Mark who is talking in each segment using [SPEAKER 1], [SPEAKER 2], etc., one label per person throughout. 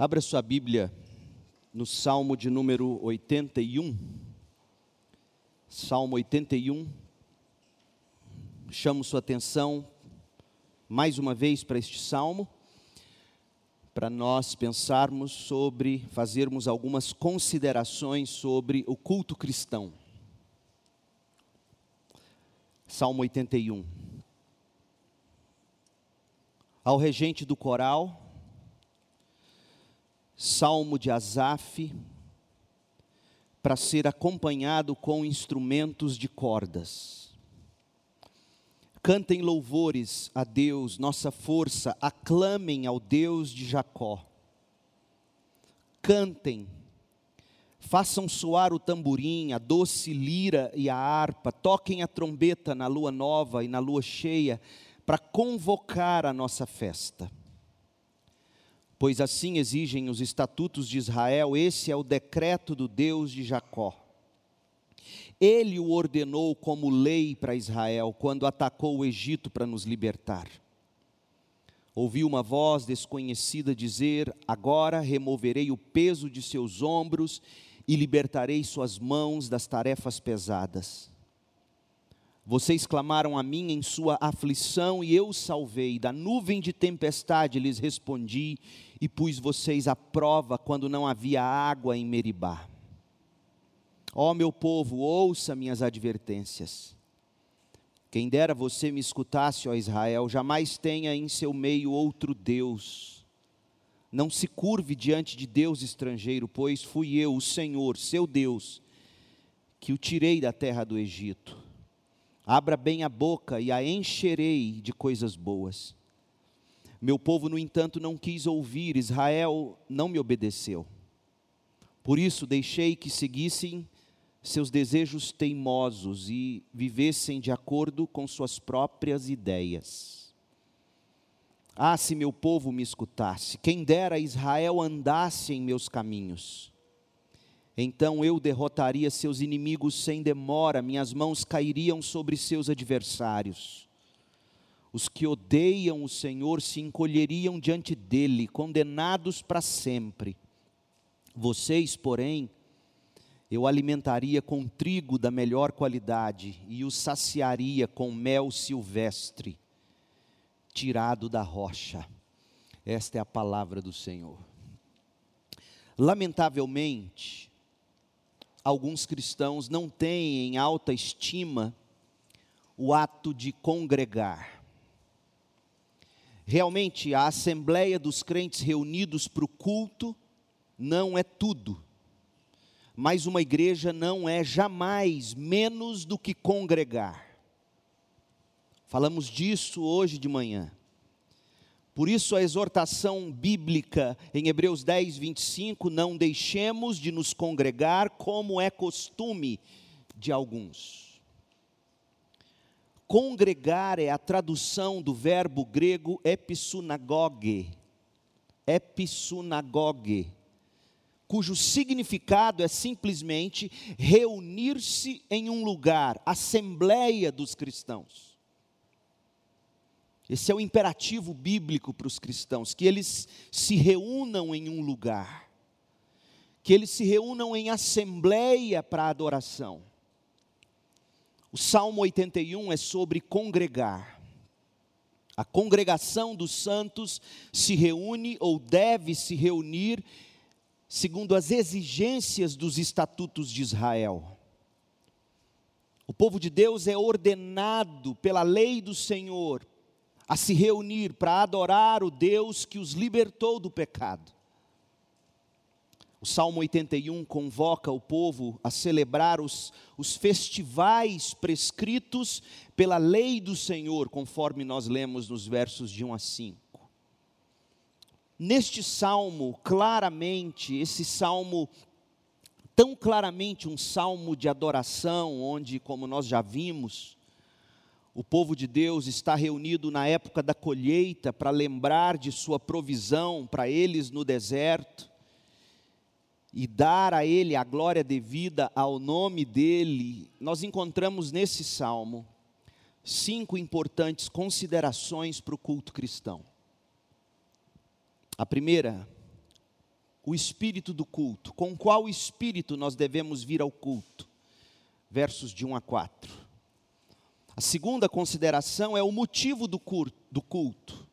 [SPEAKER 1] Abra sua Bíblia no Salmo de número 81. Salmo 81. Chamo sua atenção mais uma vez para este salmo, para nós pensarmos sobre, fazermos algumas considerações sobre o culto cristão. Salmo 81. Ao regente do coral, Salmo de Asaf, para ser acompanhado com instrumentos de cordas. Cantem louvores a Deus, nossa força, aclamem ao Deus de Jacó. Cantem, façam soar o tamborim, a doce lira e a harpa, toquem a trombeta na lua nova e na lua cheia, para convocar a nossa festa pois assim exigem os estatutos de Israel, esse é o decreto do Deus de Jacó. Ele o ordenou como lei para Israel quando atacou o Egito para nos libertar. Ouvi uma voz desconhecida dizer: Agora removerei o peso de seus ombros e libertarei suas mãos das tarefas pesadas. Vocês clamaram a mim em sua aflição e eu salvei. Da nuvem de tempestade lhes respondi e pus vocês à prova quando não havia água em Meribá. Ó meu povo, ouça minhas advertências. Quem dera você me escutasse, ó Israel, jamais tenha em seu meio outro Deus. Não se curve diante de Deus estrangeiro, pois fui eu, o Senhor, seu Deus, que o tirei da terra do Egito Abra bem a boca e a encherei de coisas boas. Meu povo, no entanto, não quis ouvir, Israel não me obedeceu. Por isso deixei que seguissem seus desejos teimosos e vivessem de acordo com suas próprias ideias. Ah, se meu povo me escutasse, quem dera Israel andasse em meus caminhos. Então eu derrotaria seus inimigos sem demora, minhas mãos cairiam sobre seus adversários. Os que odeiam o Senhor se encolheriam diante dele, condenados para sempre. Vocês, porém, eu alimentaria com trigo da melhor qualidade e os saciaria com mel silvestre, tirado da rocha. Esta é a palavra do Senhor. Lamentavelmente, alguns cristãos não têm em alta estima o ato de congregar. Realmente, a assembleia dos crentes reunidos para o culto não é tudo, mas uma igreja não é jamais menos do que congregar. Falamos disso hoje de manhã. Por isso, a exortação bíblica em Hebreus 10, 25: não deixemos de nos congregar como é costume de alguns. Congregar é a tradução do verbo grego episunagoge, episunagoge, cujo significado é simplesmente reunir-se em um lugar, assembleia dos cristãos. Esse é o imperativo bíblico para os cristãos, que eles se reúnam em um lugar, que eles se reúnam em assembleia para adoração. O Salmo 81 é sobre congregar. A congregação dos santos se reúne ou deve se reunir segundo as exigências dos estatutos de Israel. O povo de Deus é ordenado pela lei do Senhor, a se reunir para adorar o Deus que os libertou do pecado. O Salmo 81 convoca o povo a celebrar os, os festivais prescritos pela lei do Senhor, conforme nós lemos nos versos de 1 a 5. Neste salmo, claramente, esse salmo, tão claramente um salmo de adoração, onde, como nós já vimos, o povo de Deus está reunido na época da colheita para lembrar de sua provisão para eles no deserto e dar a Ele a glória devida ao nome dEle. Nós encontramos nesse salmo cinco importantes considerações para o culto cristão. A primeira, o espírito do culto. Com qual espírito nós devemos vir ao culto? Versos de 1 a 4. A segunda consideração é o motivo do culto.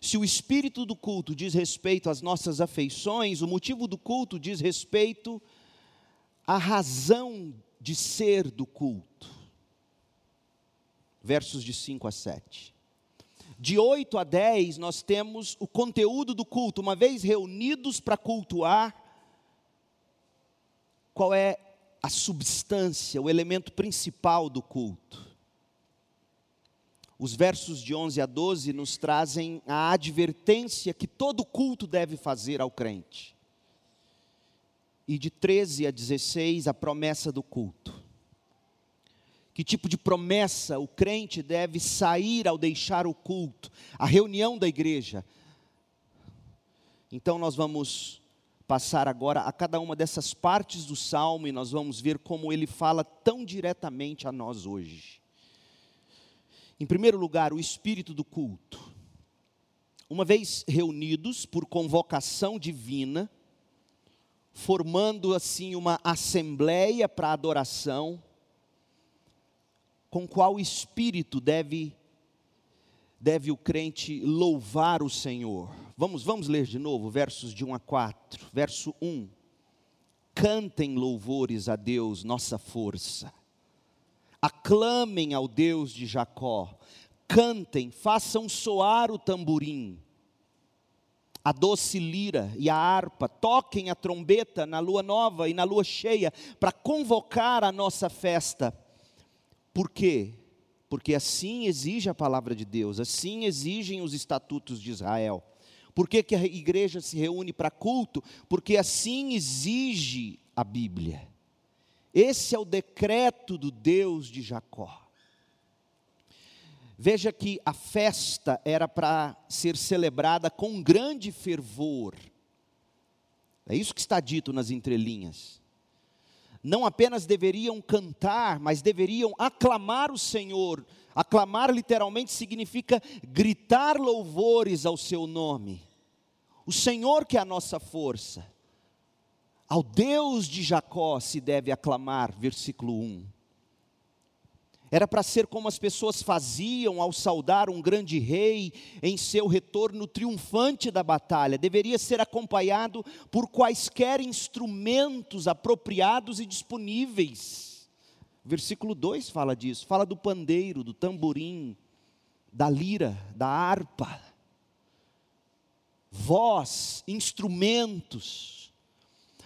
[SPEAKER 1] Se o espírito do culto diz respeito às nossas afeições, o motivo do culto diz respeito à razão de ser do culto. Versos de 5 a 7. De 8 a 10, nós temos o conteúdo do culto. Uma vez reunidos para cultuar, qual é a substância, o elemento principal do culto? Os versos de 11 a 12 nos trazem a advertência que todo culto deve fazer ao crente. E de 13 a 16, a promessa do culto. Que tipo de promessa o crente deve sair ao deixar o culto, a reunião da igreja? Então nós vamos passar agora a cada uma dessas partes do salmo e nós vamos ver como ele fala tão diretamente a nós hoje. Em primeiro lugar, o espírito do culto. Uma vez reunidos por convocação divina, formando assim uma assembleia para adoração, com qual espírito deve deve o crente louvar o Senhor? Vamos, vamos ler de novo, versos de 1 a 4. Verso 1. Cantem louvores a Deus, nossa força aclamem ao Deus de Jacó, cantem, façam soar o tamborim, a doce lira e a harpa, toquem a trombeta na lua nova e na lua cheia, para convocar a nossa festa. Por quê? Porque assim exige a palavra de Deus, assim exigem os estatutos de Israel. Por que, que a igreja se reúne para culto? Porque assim exige a Bíblia. Esse é o decreto do Deus de Jacó. Veja que a festa era para ser celebrada com grande fervor. É isso que está dito nas entrelinhas. Não apenas deveriam cantar, mas deveriam aclamar o Senhor. Aclamar literalmente significa gritar louvores ao seu nome. O Senhor que é a nossa força. Ao Deus de Jacó se deve aclamar, versículo 1. Era para ser como as pessoas faziam ao saudar um grande rei em seu retorno triunfante da batalha. Deveria ser acompanhado por quaisquer instrumentos apropriados e disponíveis. Versículo 2 fala disso, fala do pandeiro, do tamborim, da lira, da harpa. Voz, instrumentos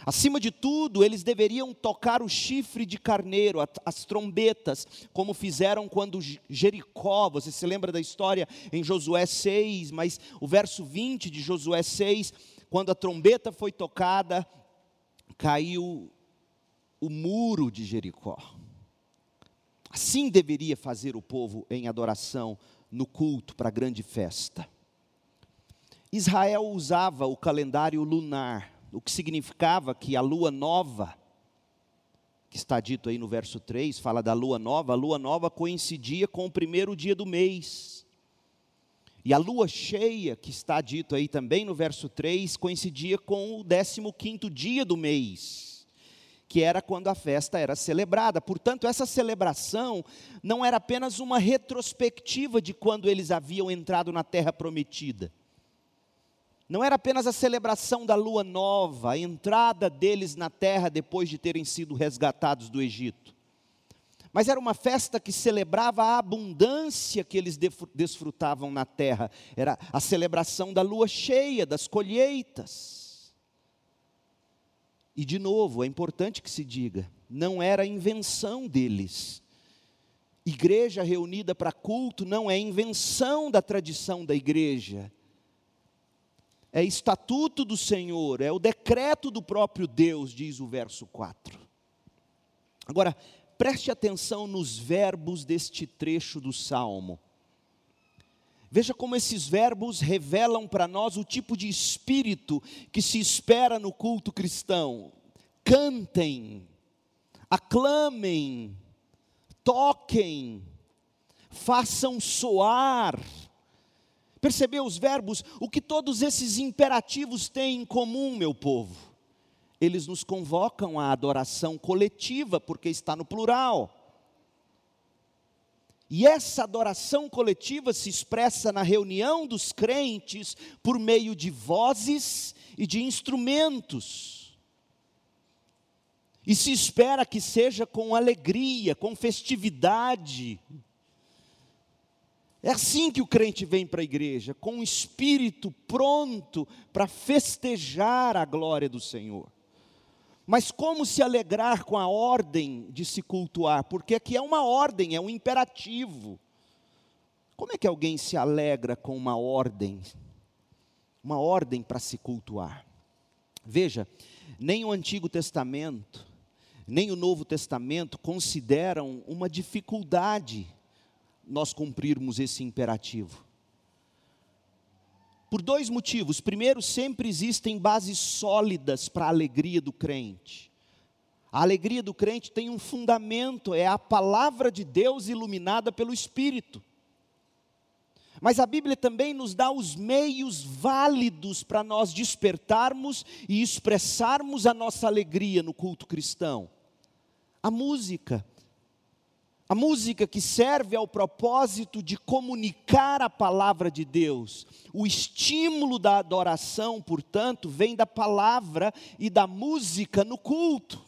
[SPEAKER 1] Acima de tudo, eles deveriam tocar o chifre de carneiro, as trombetas, como fizeram quando Jericó, você se lembra da história em Josué 6, mas o verso 20 de Josué 6, quando a trombeta foi tocada, caiu o muro de Jericó. Assim deveria fazer o povo em adoração, no culto para a grande festa. Israel usava o calendário lunar o que significava que a lua nova, que está dito aí no verso 3, fala da lua nova, a lua nova coincidia com o primeiro dia do mês. E a lua cheia, que está dito aí também no verso 3, coincidia com o 15 dia do mês, que era quando a festa era celebrada. Portanto, essa celebração não era apenas uma retrospectiva de quando eles haviam entrado na terra prometida não era apenas a celebração da lua nova, a entrada deles na terra depois de terem sido resgatados do Egito. Mas era uma festa que celebrava a abundância que eles desfrutavam na terra. Era a celebração da lua cheia, das colheitas. E de novo, é importante que se diga, não era invenção deles. Igreja reunida para culto não é invenção da tradição da igreja é estatuto do Senhor, é o decreto do próprio Deus, diz o verso 4. Agora, preste atenção nos verbos deste trecho do salmo. Veja como esses verbos revelam para nós o tipo de espírito que se espera no culto cristão. Cantem, aclamem, toquem, façam soar Percebeu os verbos? O que todos esses imperativos têm em comum, meu povo? Eles nos convocam à adoração coletiva, porque está no plural. E essa adoração coletiva se expressa na reunião dos crentes por meio de vozes e de instrumentos. E se espera que seja com alegria, com festividade, é assim que o crente vem para a igreja, com o espírito pronto para festejar a glória do Senhor. Mas como se alegrar com a ordem de se cultuar? Porque aqui é uma ordem, é um imperativo. Como é que alguém se alegra com uma ordem? Uma ordem para se cultuar. Veja, nem o Antigo Testamento, nem o Novo Testamento consideram uma dificuldade nós cumprirmos esse imperativo? Por dois motivos. Primeiro, sempre existem bases sólidas para a alegria do crente. A alegria do crente tem um fundamento, é a palavra de Deus iluminada pelo Espírito. Mas a Bíblia também nos dá os meios válidos para nós despertarmos e expressarmos a nossa alegria no culto cristão. A música, a música que serve ao propósito de comunicar a palavra de Deus. O estímulo da adoração, portanto, vem da palavra e da música no culto.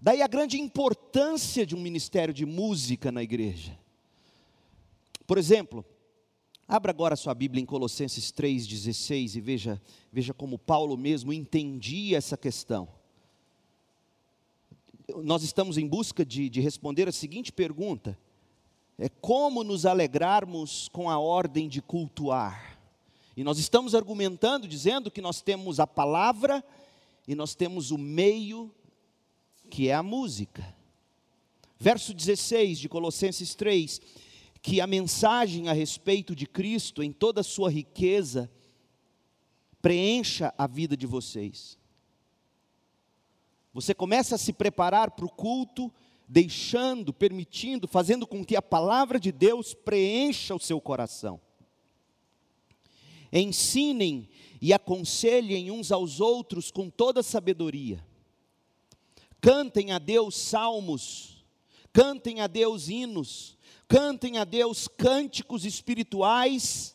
[SPEAKER 1] Daí a grande importância de um ministério de música na igreja. Por exemplo, abra agora sua Bíblia em Colossenses 3,16 e veja, veja como Paulo mesmo entendia essa questão nós estamos em busca de, de responder a seguinte pergunta: é como nos alegrarmos com a ordem de cultuar? E nós estamos argumentando, dizendo que nós temos a palavra e nós temos o meio, que é a música. Verso 16 de Colossenses 3: que a mensagem a respeito de Cristo, em toda a sua riqueza, preencha a vida de vocês. Você começa a se preparar para o culto, deixando, permitindo, fazendo com que a palavra de Deus preencha o seu coração. Ensinem e aconselhem uns aos outros com toda sabedoria. Cantem a Deus salmos, cantem a Deus hinos, cantem a Deus cânticos espirituais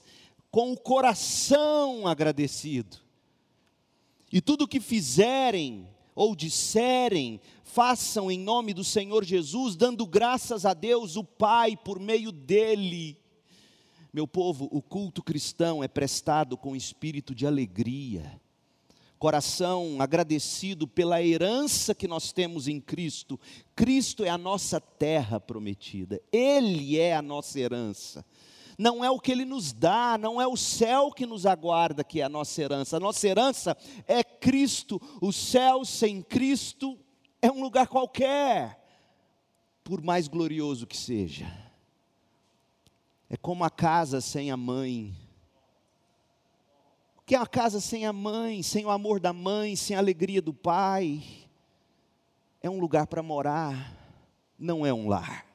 [SPEAKER 1] com o coração agradecido. E tudo o que fizerem, ou disserem, façam em nome do Senhor Jesus, dando graças a Deus o Pai por meio dele. Meu povo, o culto cristão é prestado com espírito de alegria, coração agradecido pela herança que nós temos em Cristo. Cristo é a nossa terra prometida, Ele é a nossa herança não é o que Ele nos dá, não é o céu que nos aguarda que é a nossa herança. A nossa herança é Cristo. O céu sem Cristo é um lugar qualquer, por mais glorioso que seja. É como a casa sem a mãe. O que é uma casa sem a mãe, sem o amor da mãe, sem a alegria do pai? É um lugar para morar, não é um lar.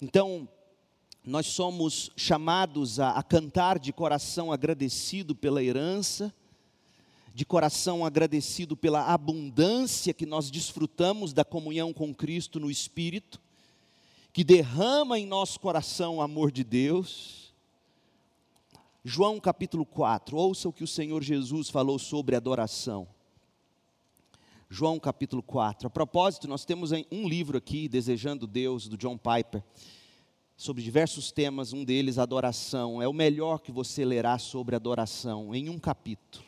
[SPEAKER 1] Então, nós somos chamados a, a, cantar de coração agradecido pela herança, de coração agradecido pela abundância que nós desfrutamos da comunhão com Cristo no Espírito, que derrama em nosso coração o amor de Deus. João capítulo 4, ouça o que o Senhor Jesus falou sobre adoração. João capítulo 4. A propósito, nós temos um livro aqui, Desejando Deus, do John Piper sobre diversos temas, um deles adoração. É o melhor que você lerá sobre adoração em um capítulo.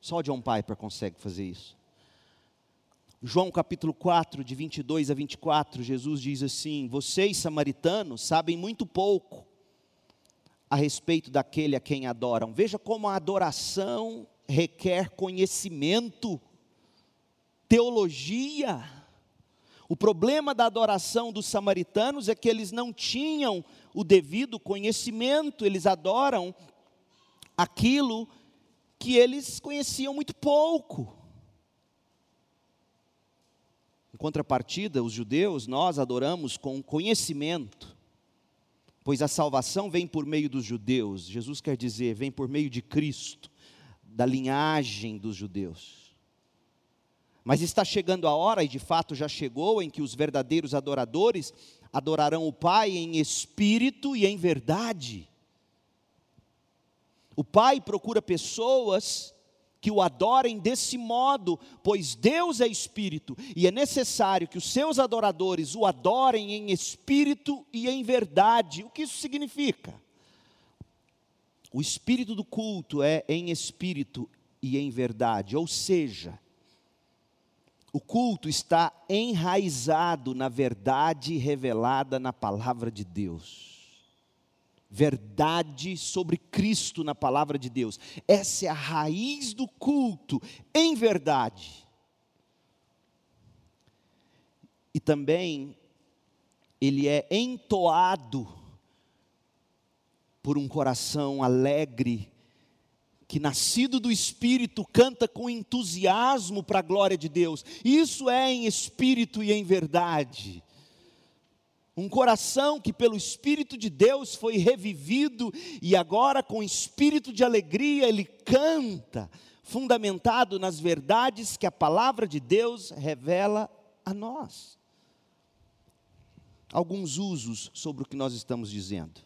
[SPEAKER 1] Só John Piper consegue fazer isso. João capítulo 4, de 22 a 24, Jesus diz assim: Vocês, samaritanos, sabem muito pouco a respeito daquele a quem adoram. Veja como a adoração requer conhecimento, teologia. O problema da adoração dos samaritanos é que eles não tinham o devido conhecimento, eles adoram aquilo que eles conheciam muito pouco. Em contrapartida, os judeus, nós adoramos com conhecimento. Pois a salvação vem por meio dos judeus, Jesus quer dizer, vem por meio de Cristo, da linhagem dos judeus. Mas está chegando a hora, e de fato já chegou, em que os verdadeiros adoradores adorarão o Pai em espírito e em verdade. O Pai procura pessoas que o adorem desse modo, pois Deus é espírito e é necessário que os seus adoradores o adorem em espírito e em verdade. O que isso significa? O espírito do culto é em espírito e em verdade, ou seja, o culto está enraizado na verdade revelada na palavra de Deus verdade sobre Cristo na palavra de Deus. Essa é a raiz do culto, em verdade. E também ele é entoado por um coração alegre, que nascido do Espírito canta com entusiasmo para a glória de Deus. Isso é em espírito e em verdade um coração que pelo Espírito de Deus foi revivido e agora com espírito de alegria ele canta, fundamentado nas verdades que a palavra de Deus revela a nós. Alguns usos sobre o que nós estamos dizendo.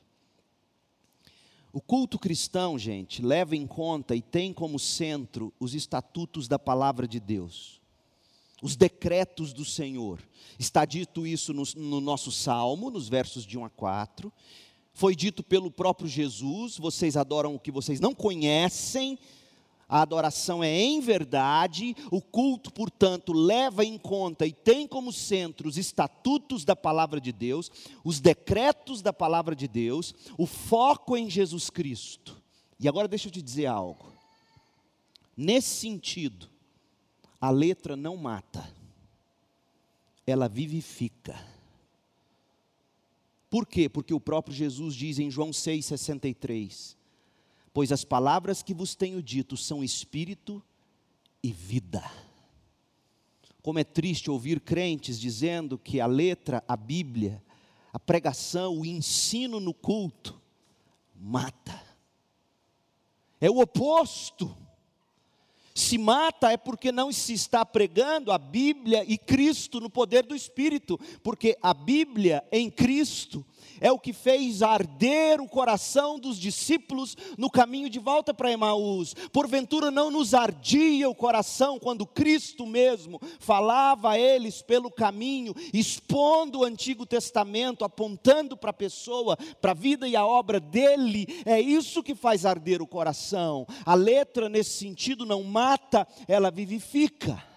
[SPEAKER 1] O culto cristão, gente, leva em conta e tem como centro os estatutos da palavra de Deus os decretos do Senhor. Está dito isso no, no, nosso salmo, nos versos de 1 a 4. Foi dito pelo próprio Jesus: vocês adoram o que vocês não conhecem. A adoração é em verdade, o culto, portanto, leva em conta e tem como centro os estatutos da palavra de Deus, os decretos da palavra de Deus, o foco em Jesus Cristo. E agora deixa eu te dizer algo. Nesse sentido, a letra não mata, ela vivifica. Por quê? Porque o próprio Jesus diz em João 6,63: Pois as palavras que vos tenho dito são espírito e vida. Como é triste ouvir crentes dizendo que a letra, a Bíblia, a pregação, o ensino no culto, mata. É o oposto. Se mata é porque não se está pregando a Bíblia e Cristo no poder do Espírito, porque a Bíblia em Cristo é o que fez arder o coração dos discípulos no caminho de volta para Emaús. Porventura não nos ardia o coração quando Cristo mesmo falava a eles pelo caminho, expondo o Antigo Testamento, apontando para a pessoa, para a vida e a obra dele. É isso que faz arder o coração. A letra, nesse sentido, não mata, ela vivifica.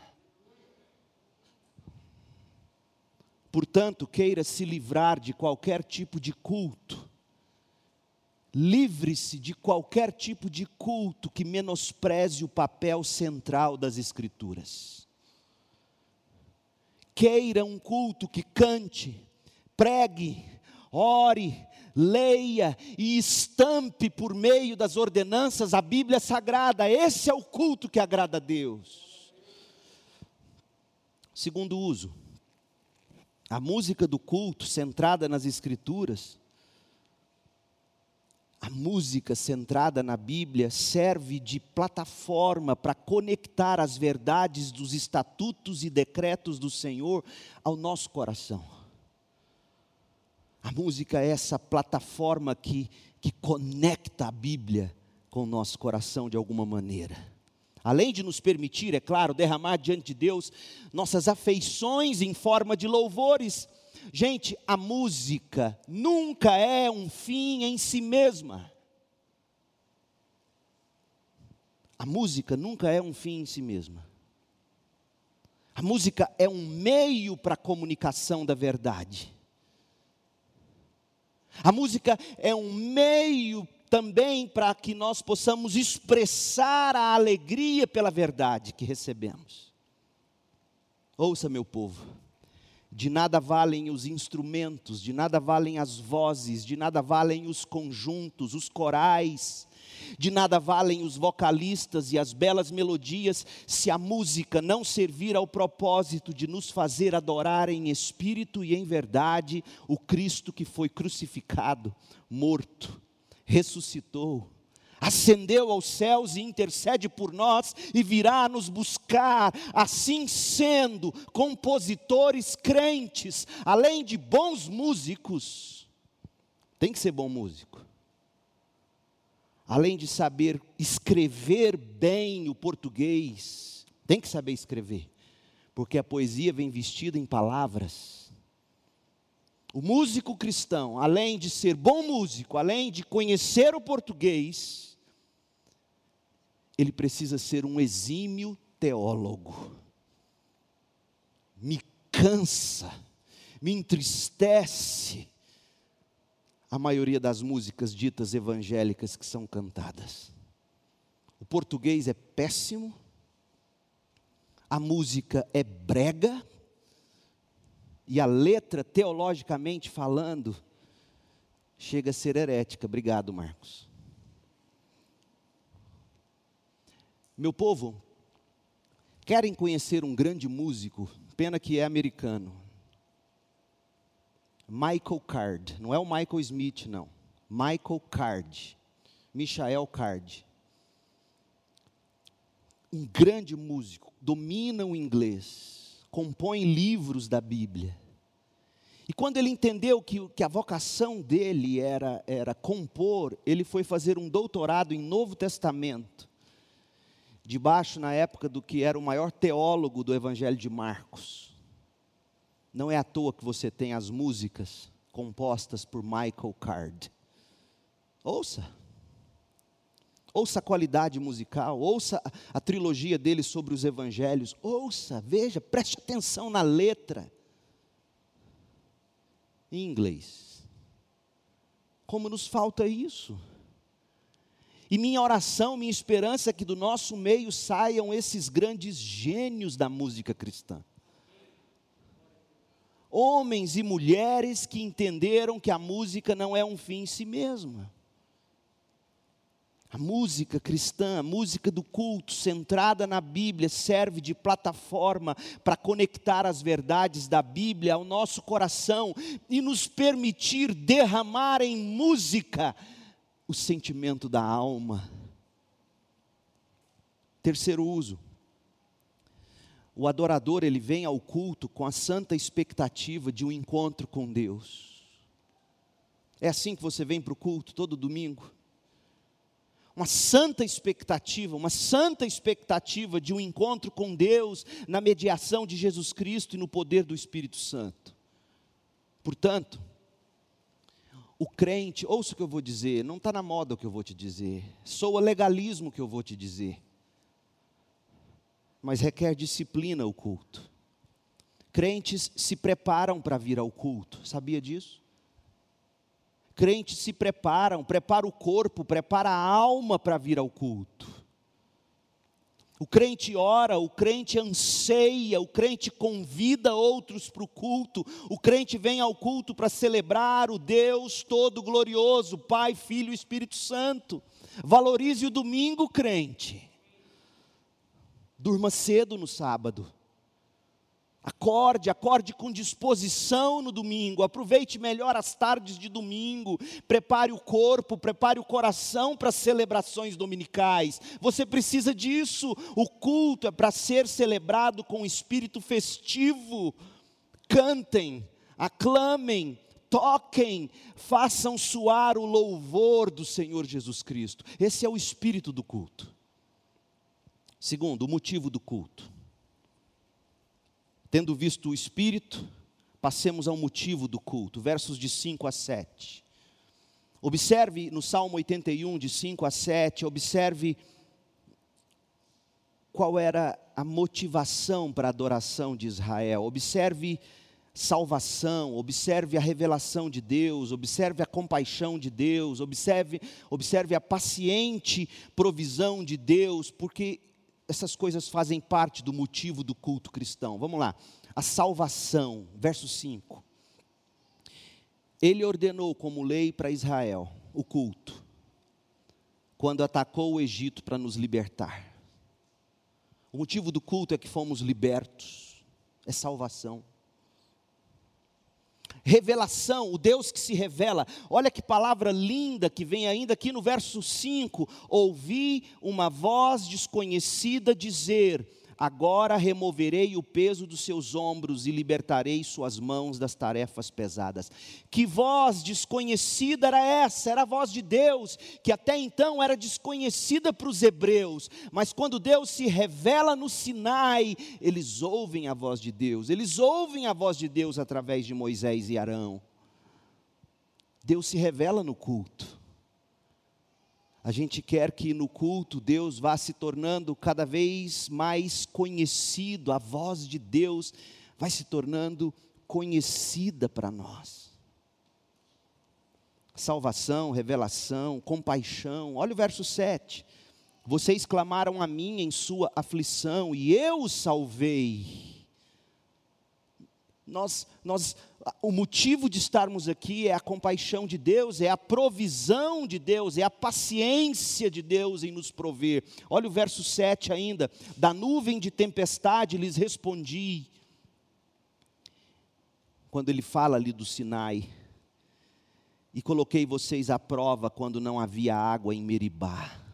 [SPEAKER 1] Portanto, queira se livrar de qualquer tipo de culto. Livre-se de qualquer tipo de culto que menospreze o papel central das Escrituras. Queira um culto que cante, pregue, ore, leia e estampe por meio das ordenanças a Bíblia Sagrada. Esse é o culto que agrada a Deus. Segundo uso, a música do culto centrada nas Escrituras, a música centrada na Bíblia serve de plataforma para conectar as verdades dos estatutos e decretos do Senhor ao nosso coração. A música é essa plataforma que, que conecta a Bíblia com o nosso coração de alguma maneira além de nos permitir, é claro, derramar diante de Deus nossas afeições em forma de louvores. Gente, a música nunca é um fim em si mesma. A música nunca é um fim em si mesma. A música é um meio para a comunicação da verdade. A música é um meio também para que nós possamos expressar a alegria pela verdade que recebemos. Ouça, meu povo, de nada valem os instrumentos, de nada valem as vozes, de nada valem os conjuntos, os corais, De nada valem os vocalistas e as belas melodias se a música não servir ao propósito de nos fazer adorar em espírito e em verdade o Cristo que foi crucificado, morto, ressuscitou, ascendeu aos céus e intercede por nós e virá nos buscar. Assim sendo, compositores crentes, além de bons músicos, tem que ser bom músico além de saber escrever bem o português, tem que saber escrever, porque a poesia vem vestida em palavras. O músico cristão, além de ser bom músico, além de conhecer o português, ele precisa ser um exímio teólogo. Me cansa, me entristece a maioria das músicas ditas evangélicas que são cantadas. O português é péssimo, a música é brega, e a letra, teologicamente falando, chega a ser herética. Obrigado, Marcos. Meu povo, querem conhecer um grande músico, pena que é americano, Michael Card, não é o Michael Smith, não. Michael Card, Michael Card. Um grande músico, domina o inglês, compõe livros da Bíblia. E quando ele entendeu que, que a vocação dele era, era compor, ele foi fazer um doutorado em Novo Testamento, debaixo na época do que era o maior teólogo do Evangelho de Marcos. Não é à toa que você tem as músicas compostas por Michael Card. Ouça. Ouça a qualidade musical, ouça a, trilogia dele sobre os evangelhos, ouça, veja, preste atenção na letra. Em inglês. Como nos falta isso? E minha oração, minha esperança é que do nosso meio saiam esses grandes gênios da música cristã homens e mulheres que entenderam que a música não é um fim em si mesma. A música cristã, a música do culto, centrada na Bíblia, serve de plataforma para conectar as verdades da Bíblia ao nosso coração e nos permitir derramar em música o sentimento da alma. Terceiro uso, o adorador, ele vem ao culto com a santa expectativa de um encontro com Deus. É assim que você vem para o culto todo domingo? Uma santa expectativa, uma santa expectativa de um encontro com Deus na mediação de Jesus Cristo e no poder do Espírito Santo. Portanto, o crente, ouça o que eu vou dizer, não está na moda o que eu vou te dizer, soa legalismo o que eu vou te dizer mas requer disciplina o culto. Crentes se preparam para vir ao culto, sabia disso? Crentes se preparam, prepara o corpo, prepara a alma para vir ao culto. O crente ora, o crente anseia, o crente convida outros para o culto, o crente vem ao culto para celebrar o Deus todo glorioso, Pai, Filho e Espírito Santo. Valorize o domingo, crente. Durma cedo no sábado. Acorde, acorde com disposição no domingo, aproveite melhor as tardes de domingo, prepare o corpo, prepare o coração para as celebrações dominicais. Você precisa disso. O culto é para ser celebrado com espírito festivo. Cantem, aclamem, toquem, façam soar o louvor do Senhor Jesus Cristo. Esse é o espírito do culto. Segundo, o motivo do culto. Tendo visto o Espírito, passemos ao motivo do culto, versos de 5 a 7. Observe no Salmo 81, de 5 a 7, observe qual era a motivação para a adoração de Israel. Observe salvação, observe a revelação de Deus, observe a compaixão de Deus, observe, observe a paciente provisão de Deus, porque essas coisas fazem parte do motivo do culto cristão. Vamos lá. A salvação, verso 5. Ele ordenou como lei para Israel o culto, quando atacou o Egito para nos libertar. O motivo do culto é que fomos libertos, é salvação. Revelação, o Deus que se revela. Olha que palavra linda que vem ainda aqui no verso 5. Ouvi uma voz desconhecida dizer: Agora removerei o peso dos seus ombros e libertarei suas mãos das tarefas pesadas. Que voz desconhecida era essa? Era a voz de Deus, que até então era desconhecida para os hebreus, mas quando Deus se revela no Sinai, eles ouvem a voz de Deus, eles ouvem a voz de Deus através de Moisés e Arão. Deus se revela no culto. A gente quer que no culto Deus vá se tornando cada vez mais conhecido, a voz de Deus vai se tornando conhecida para nós. Salvação, revelação, compaixão. Olha o verso 7. Vocês clamaram a mim em sua aflição e eu os salvei. Nós, nós o motivo de estarmos aqui é a compaixão de Deus, é a provisão de Deus, é a paciência de Deus em nos prover. Olha o verso 7 ainda: da nuvem de tempestade lhes respondi. Quando ele fala ali do Sinai, e coloquei vocês à prova quando não havia água em Meribá.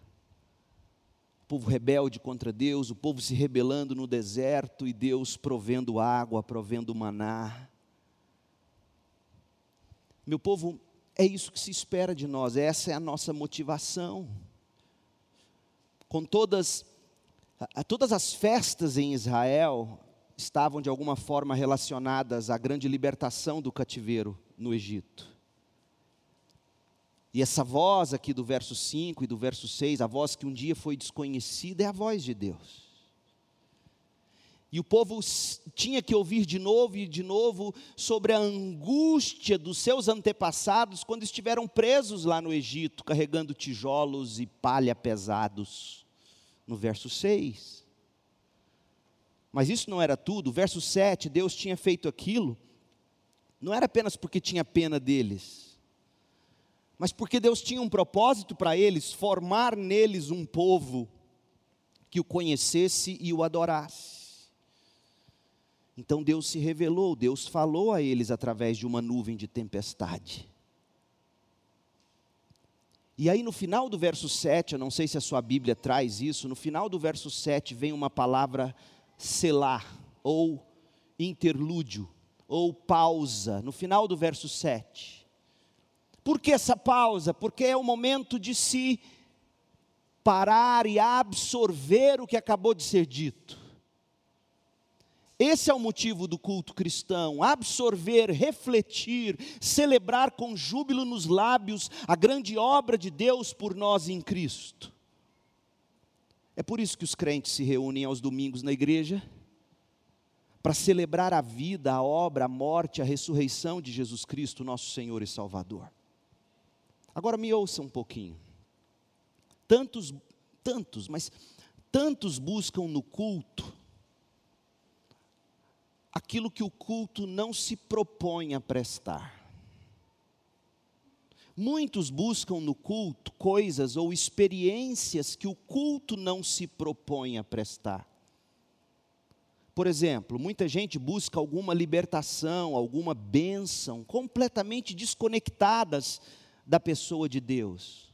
[SPEAKER 1] Povo rebelde contra Deus, o povo se rebelando no deserto e Deus provendo água, provendo maná. Meu povo, é isso que se espera de nós, essa é a nossa motivação. Com todas, todas as festas em Israel estavam de alguma forma relacionadas à grande libertação do cativeiro no Egito. E essa voz aqui do verso 5 e do verso 6, a voz que um dia foi desconhecida, é a voz de Deus. E o povo tinha que ouvir de novo e de novo sobre a angústia dos seus antepassados quando estiveram presos lá no Egito, carregando tijolos e palha pesados. No verso 6. Mas isso não era tudo. Verso 7, Deus tinha feito aquilo, não era apenas porque tinha pena deles, mas porque Deus tinha um propósito para eles, formar neles um povo que o conhecesse e o adorasse. Então Deus se revelou, Deus falou a eles através de uma nuvem de tempestade. E aí no final do verso 7, eu não sei se a sua Bíblia traz isso, no final do verso 7 vem uma palavra selar, ou interlúdio, ou pausa, no final do verso 7. Por que essa pausa? Porque é o momento de se parar e absorver o que acabou de ser dito. Esse é o motivo do culto cristão: absorver, refletir, celebrar com júbilo nos lábios a grande obra de Deus por nós em Cristo. É por isso que os crentes se reúnem aos domingos na igreja para celebrar a vida, a obra, a morte, a ressurreição de Jesus Cristo, nosso Senhor e Salvador. Agora me ouça um pouquinho. Tantos, tantos, mas tantos buscam no culto aquilo que o culto não se propõe a prestar. Muitos buscam no culto coisas ou experiências que o culto não se propõe a prestar. Por exemplo, muita gente busca alguma libertação, alguma bênção, completamente desconectadas da pessoa de Deus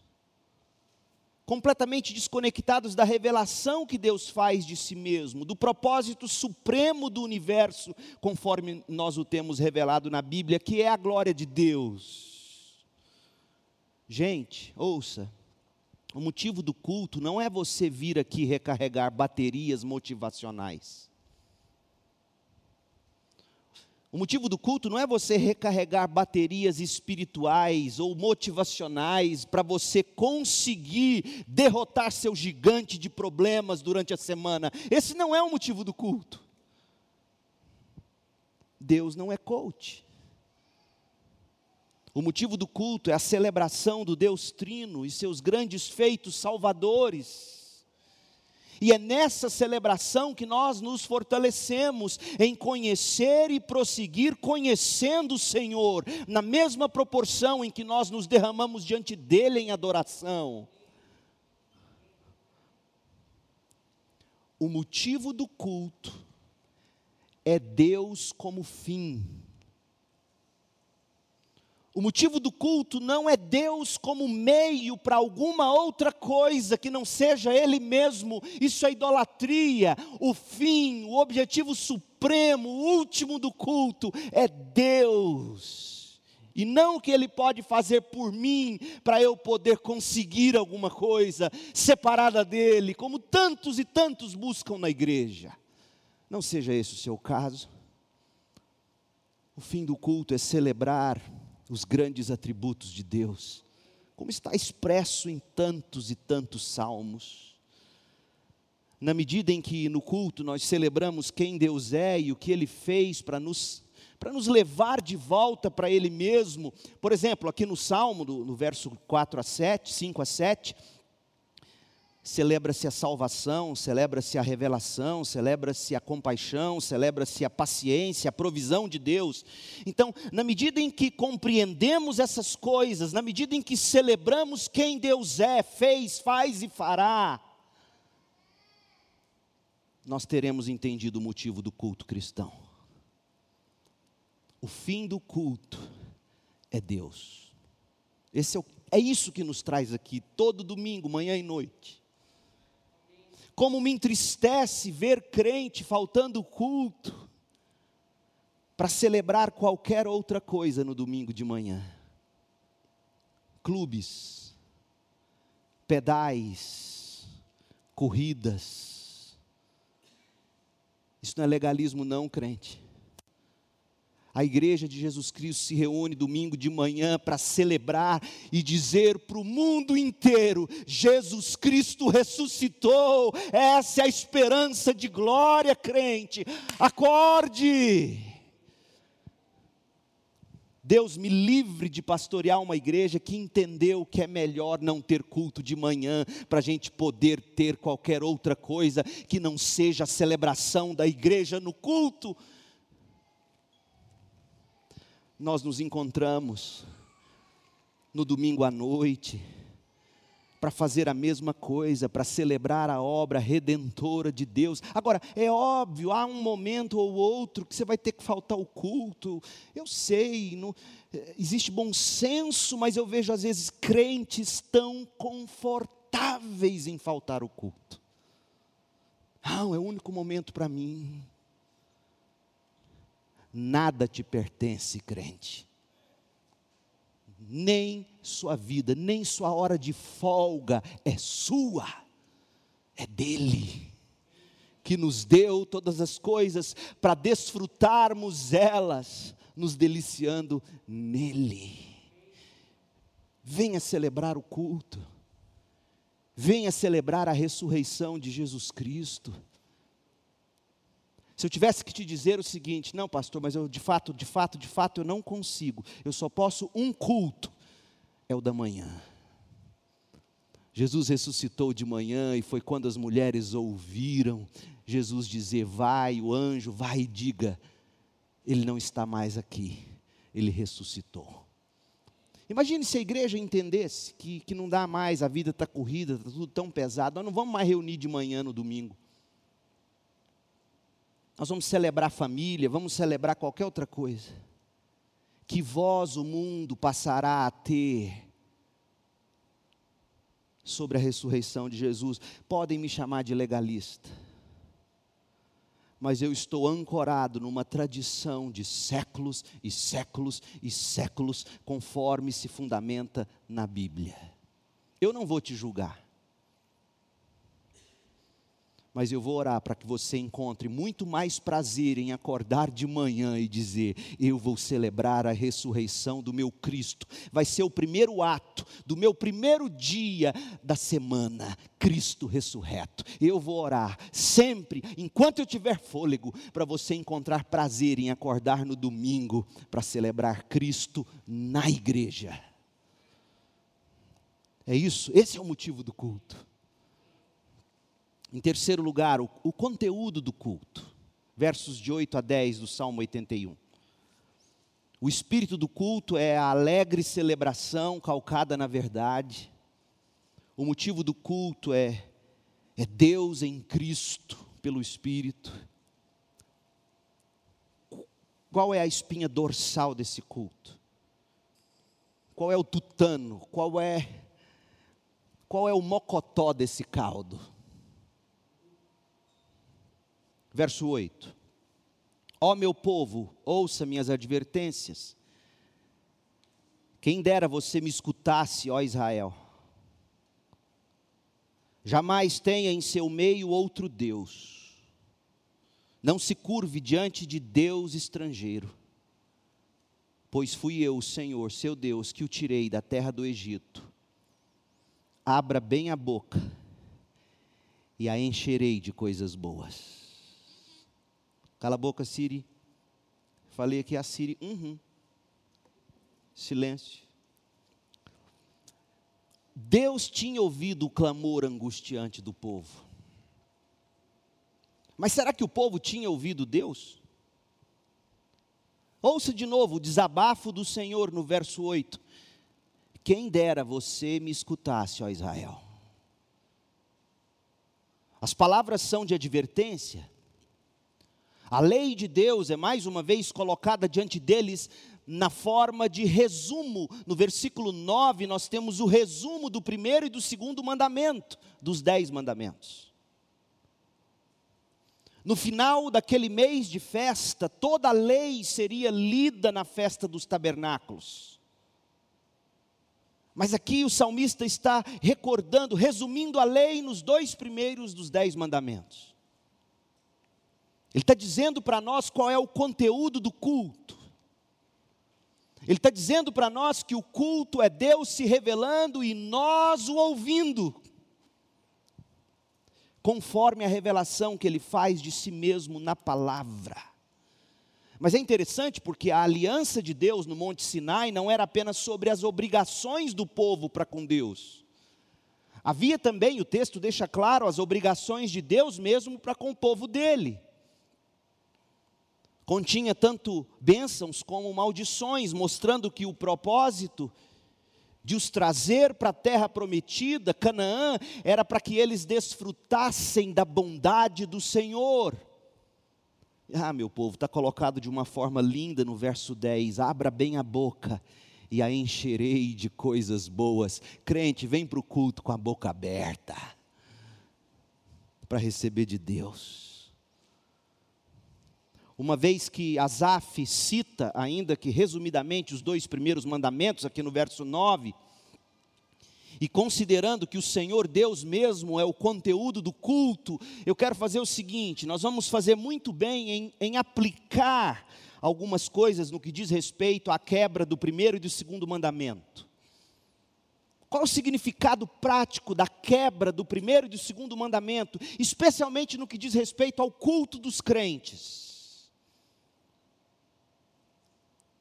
[SPEAKER 1] completamente desconectados da revelação que Deus faz de si mesmo, do propósito supremo do universo, conforme nós o temos revelado na Bíblia, que é a glória de Deus. Gente, ouça, o motivo do culto não é você vir aqui recarregar baterias motivacionais. O motivo do culto não é você recarregar baterias espirituais ou motivacionais para você conseguir derrotar seu gigante de problemas durante a semana. Esse não é o motivo do culto. Deus não é coach. O motivo do culto é a celebração do Deus Trino e seus grandes feitos salvadores. E é nessa celebração que nós nos fortalecemos em conhecer e prosseguir conhecendo o Senhor, na mesma proporção em que nós nos derramamos diante dele em adoração. O motivo do culto é Deus como fim o motivo do culto não é Deus como meio para alguma outra coisa que não seja Ele mesmo, isso é idolatria. O fim, o objetivo supremo, o último do culto é Deus. E não o que Ele pode fazer por mim para eu poder conseguir alguma coisa separada dEle, como tantos e tantos buscam na igreja. Não seja esse o seu caso. O fim do culto é celebrar os grandes atributos de Deus, como está expresso em tantos e tantos salmos. Na medida em que no culto nós celebramos quem Deus é e o que Ele fez para nos, para nos levar de volta para Ele mesmo, por exemplo, aqui no Salmo, no, no verso 4 a 7, 5 a 7, celebra-se a salvação, celebra-se a revelação, celebra-se a compaixão, celebra-se a paciência, a provisão de Deus. Então, na medida em que compreendemos essas coisas, na medida em que celebramos quem Deus é, fez, faz e fará, nós teremos entendido o motivo do culto cristão. O fim do culto é Deus. Esse é, o, é isso que nos traz aqui todo domingo, manhã e noite. Como me entristece ver crente faltando culto para celebrar qualquer outra coisa no domingo de manhã. Clubes, pedais, corridas. Isso não é legalismo, não, crente. A igreja de Jesus Cristo se reúne domingo de manhã para celebrar e dizer para o mundo inteiro: Jesus Cristo ressuscitou, essa é a esperança de glória, crente. Acorde! Deus me livre de pastorear uma igreja que entendeu que é melhor não ter culto de manhã, para a gente poder ter qualquer outra coisa que não seja a celebração da igreja no culto nós nos encontramos no domingo à noite para fazer a mesma coisa, para celebrar a obra redentora de Deus. Agora, é óbvio, há um momento ou outro que você vai ter que faltar o culto. Eu sei, não, eh, existe bom senso, mas eu vejo às vezes crentes tão confortáveis em faltar o culto. Não, é o único momento para mim nada te pertence, crente. Nem sua vida, nem sua hora de folga é sua, é dele, que nos deu todas as coisas para desfrutarmos elas, nos deliciando nele. Venha celebrar o culto, venha celebrar a ressurreição de Jesus Cristo se eu tivesse que te dizer o seguinte, não, pastor, mas eu de fato, de fato, de fato eu não consigo. Eu só posso um culto. É o da manhã. Jesus ressuscitou de manhã e foi quando as mulheres ouviram Jesus dizer: Vai, o anjo, vai e diga, ele não está mais aqui, ele ressuscitou. Imagine se a igreja entendesse que, que não dá mais, a vida está corrida, está tudo tão pesado, nós não vamos mais reunir de manhã no domingo. Nós vamos celebrar família, vamos celebrar qualquer outra coisa. Que voz o mundo passará a ter sobre a ressurreição de Jesus. Podem me chamar de legalista, mas eu estou ancorado numa tradição de séculos e séculos e séculos, conforme se fundamenta na Bíblia. Eu não vou te julgar mas eu vou orar para que você encontre muito mais prazer em acordar de manhã e dizer: Eu vou celebrar a ressurreição do meu Cristo. Vai ser o primeiro ato do meu primeiro dia da semana, Cristo ressurreto. Eu vou orar sempre, enquanto eu tiver fôlego, para você encontrar prazer em acordar no domingo para celebrar Cristo na igreja. É isso, esse é o motivo do culto. Em terceiro lugar, o, o conteúdo do culto. Versos de 8 a 10 do Salmo 81. O espírito do culto é a alegre celebração calcada na verdade. O motivo do culto é, é Deus em Cristo. pelo Espírito. Qual é a espinha dorsal desse culto? Qual é o tutano? Qual é qual é o mocotó desse caldo? Verso 8. Ó meu povo, ouça minhas advertências. Quem dera você me escutasse, ó Israel. Jamais tenha em seu meio outro Deus. Não se curve diante de Deus estrangeiro. Pois fui eu, o Senhor, seu Deus, que o tirei da terra do Egito. Abra bem a boca e a encherei de coisas boas. Cala a boca, Siri. Falei aqui a Siri. Uhum. Silêncio. Deus tinha ouvido o clamor angustiante do povo. Mas será que o povo tinha ouvido Deus? Ouça de novo o desabafo do Senhor no verso 8. Quem dera você me escutasse, ó Israel. As palavras são de advertência. A lei de Deus é mais uma vez colocada diante deles na forma de resumo. No versículo 9, nós temos o resumo do primeiro e do segundo mandamento, dos dez mandamentos. No final daquele mês de festa, toda a lei seria lida na festa dos tabernáculos. Mas aqui o salmista está recordando, resumindo a lei nos dois primeiros dos dez mandamentos. Ele está dizendo para nós qual é o conteúdo do culto. Ele está dizendo para nós que o culto é Deus se revelando e nós o ouvindo, conforme a revelação que ele faz de si mesmo na palavra. Mas é interessante porque a aliança de Deus no Monte Sinai não era apenas sobre as obrigações do povo para com Deus. Havia também, o texto deixa claro, as obrigações de Deus mesmo para com o povo dele continha tanto bênçãos como maldições, mostrando que o propósito de os trazer para a terra prometida, Canaã, era para que eles desfrutassem da bondade do Senhor. Ah, meu povo, está colocado de uma forma linda no verso 10: abra bem a boca e a encherei de coisas boas. Crente, vem para o culto com a boca aberta, para receber de Deus uma vez que Asaf cita, ainda que resumidamente, os dois primeiros mandamentos, aqui no verso 9, e considerando que o Senhor Deus mesmo é o conteúdo do culto, eu quero fazer o seguinte: nós vamos fazer muito bem em, em aplicar algumas coisas no que diz respeito à quebra do primeiro e do segundo mandamento. Qual o significado prático da quebra do primeiro e do segundo mandamento, especialmente no que diz respeito ao culto dos crentes?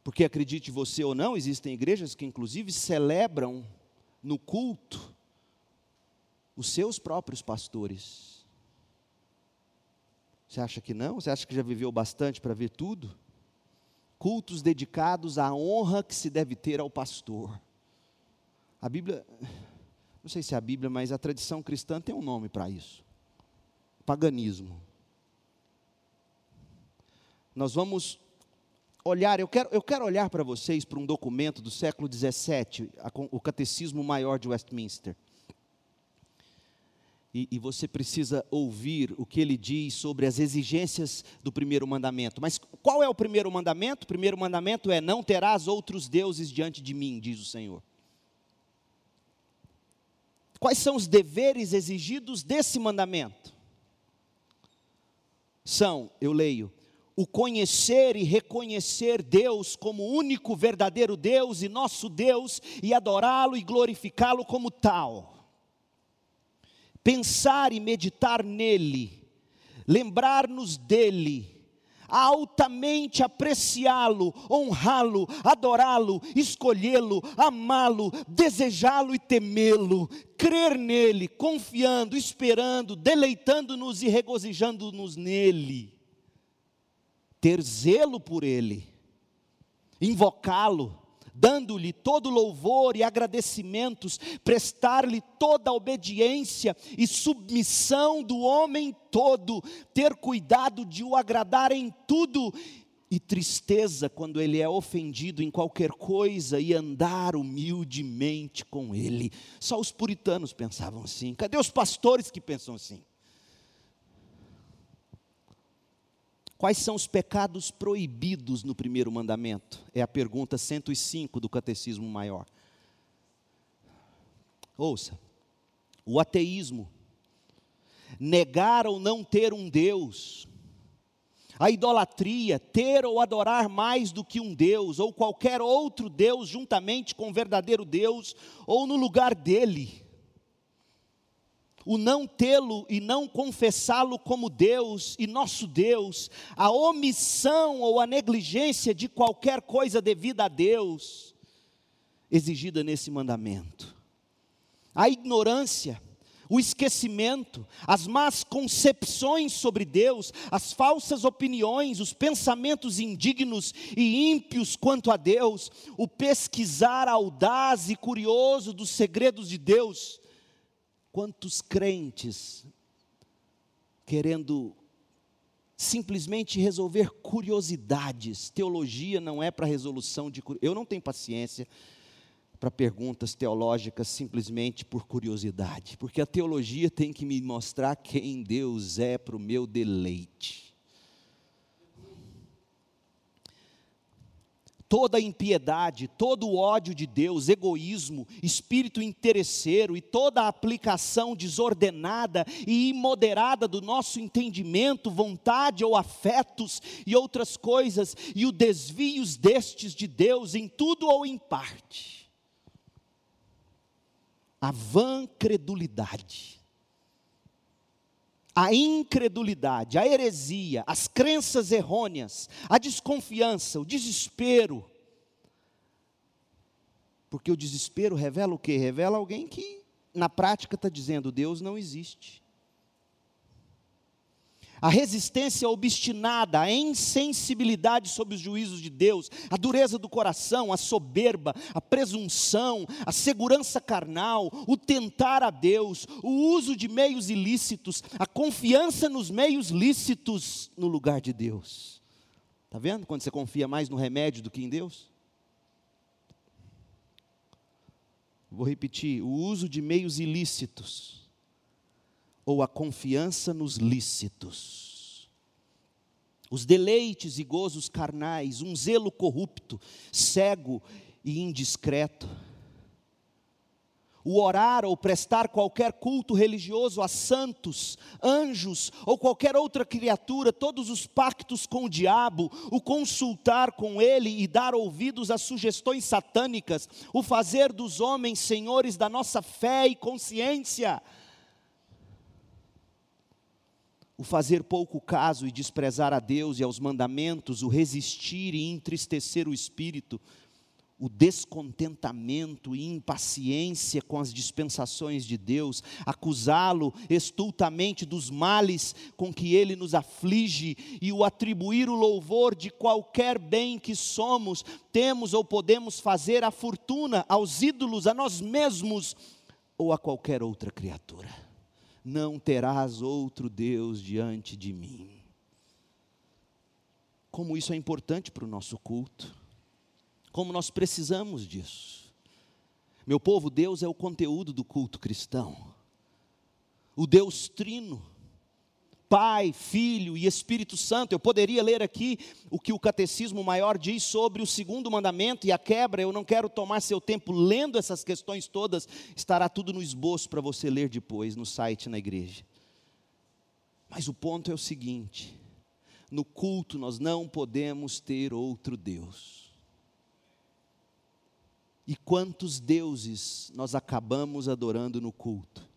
[SPEAKER 1] Porque acredite você ou não, existem igrejas que inclusive celebram no culto os seus próprios pastores. Você acha que não? Você acha que já viveu bastante para ver tudo? Cultos dedicados à honra que se deve ter ao pastor. A Bíblia, não sei se é a Bíblia, mas a tradição cristã tem um nome para isso: paganismo. Nós vamos olhar, eu quero, eu quero olhar para vocês para um documento do século XVII, o Catecismo Maior de Westminster. E, e, você precisa ouvir o que ele diz sobre as exigências do primeiro mandamento. Mas qual é o primeiro mandamento? O primeiro mandamento é: Não terás outros deuses diante de mim, diz o Senhor. Quais são os deveres exigidos desse mandamento? São, eu leio, o conhecer e reconhecer Deus como único verdadeiro Deus e nosso Deus e adorá-lo e glorificá-lo como tal. Pensar e meditar nele, lembrar-nos dele, altamente apreciá-lo, honrá-lo, adorá-lo, escolhê-lo, amá-lo, desejá-lo e temê-lo, crer nele, confiando, esperando, deleitando-nos e regozijando-nos nele ter zelo por Ele, invocá-lo, dando-lhe todo louvor e agradecimentos, prestar-lhe toda a obediência e submissão do homem todo, ter cuidado de o agradar em tudo, e tristeza quando ele é ofendido em qualquer coisa e andar humildemente com ele. Só os puritanos pensavam assim. Cadê os pastores que pensam assim? Quais são os pecados proibidos no primeiro mandamento? É a pergunta 105 do Catecismo Maior. Ouça: o ateísmo, negar ou não ter um Deus, a idolatria, ter ou adorar mais do que um Deus, ou qualquer outro Deus juntamente com o verdadeiro Deus, ou no lugar dele o não tê-lo e não confessá-lo como Deus e nosso Deus, a omissão ou a negligência de qualquer coisa devida a Deus, exigida nesse mandamento. A ignorância, o esquecimento, as más concepções sobre Deus, as falsas opiniões, os pensamentos indignos e ímpios quanto a Deus, o pesquisar audaz e curioso dos segredos de Deus, Quantos crentes querendo simplesmente resolver curiosidades. Teologia não é para resolução de. Eu não tenho paciência para perguntas teológicas simplesmente por curiosidade, porque a teologia tem que me mostrar quem Deus é para o meu deleite. Toda impiedade, todo o ódio de Deus, egoísmo, espírito interesseiro e toda a aplicação desordenada e imoderada do nosso entendimento, vontade ou afetos e outras coisas, e o desvios destes de Deus em tudo ou em parte. A vã credulidade a incredulidade, a heresia, as crenças errôneas, a desconfiança, o desespero. Porque o desespero revela o quê? Revela alguém que, na prática, está dizendo: Deus não existe a resistência obstinada, a insensibilidade sobre os juízos de Deus, a dureza do coração, a soberba, a presunção, a segurança carnal, o tentar a Deus, o uso de meios ilícitos, a confiança nos meios lícitos no lugar de Deus. Está vendo quando você confia mais no remédio do que em Deus? Vou repetir: o uso de meios ilícitos ou a confiança nos lícitos. Os deleites e gozos carnais, um zelo corrupto, cego e indiscreto. O orar ou prestar qualquer culto religioso a santos, anjos ou qualquer outra criatura, todos os pactos com o diabo, o consultar com ele e dar ouvidos às sugestões satânicas, o fazer dos homens senhores da nossa fé e consciência, o fazer pouco caso e desprezar a Deus e aos mandamentos, o resistir e entristecer o espírito, o descontentamento e impaciência com as dispensações de Deus, acusá-lo estultamente dos males com que ele nos aflige e o atribuir o louvor de qualquer bem que somos, temos ou podemos fazer à fortuna, aos ídolos, a nós mesmos ou a qualquer outra criatura não terás outro Deus diante de mim. Como isso é importante para o nosso culto, como nós precisamos disso. Meu povo, Deus é o conteúdo do culto cristão, o Deus trino Pai, Filho e Espírito Santo. Eu poderia ler aqui o que o Catecismo Maior diz sobre o segundo mandamento e a quebra. Eu não quero tomar seu tempo lendo essas questões todas, estará tudo no esboço para você ler depois no site na igreja. Mas o ponto é o seguinte: no culto nós não podemos ter outro Deus. E quantos deuses nós acabamos adorando no culto?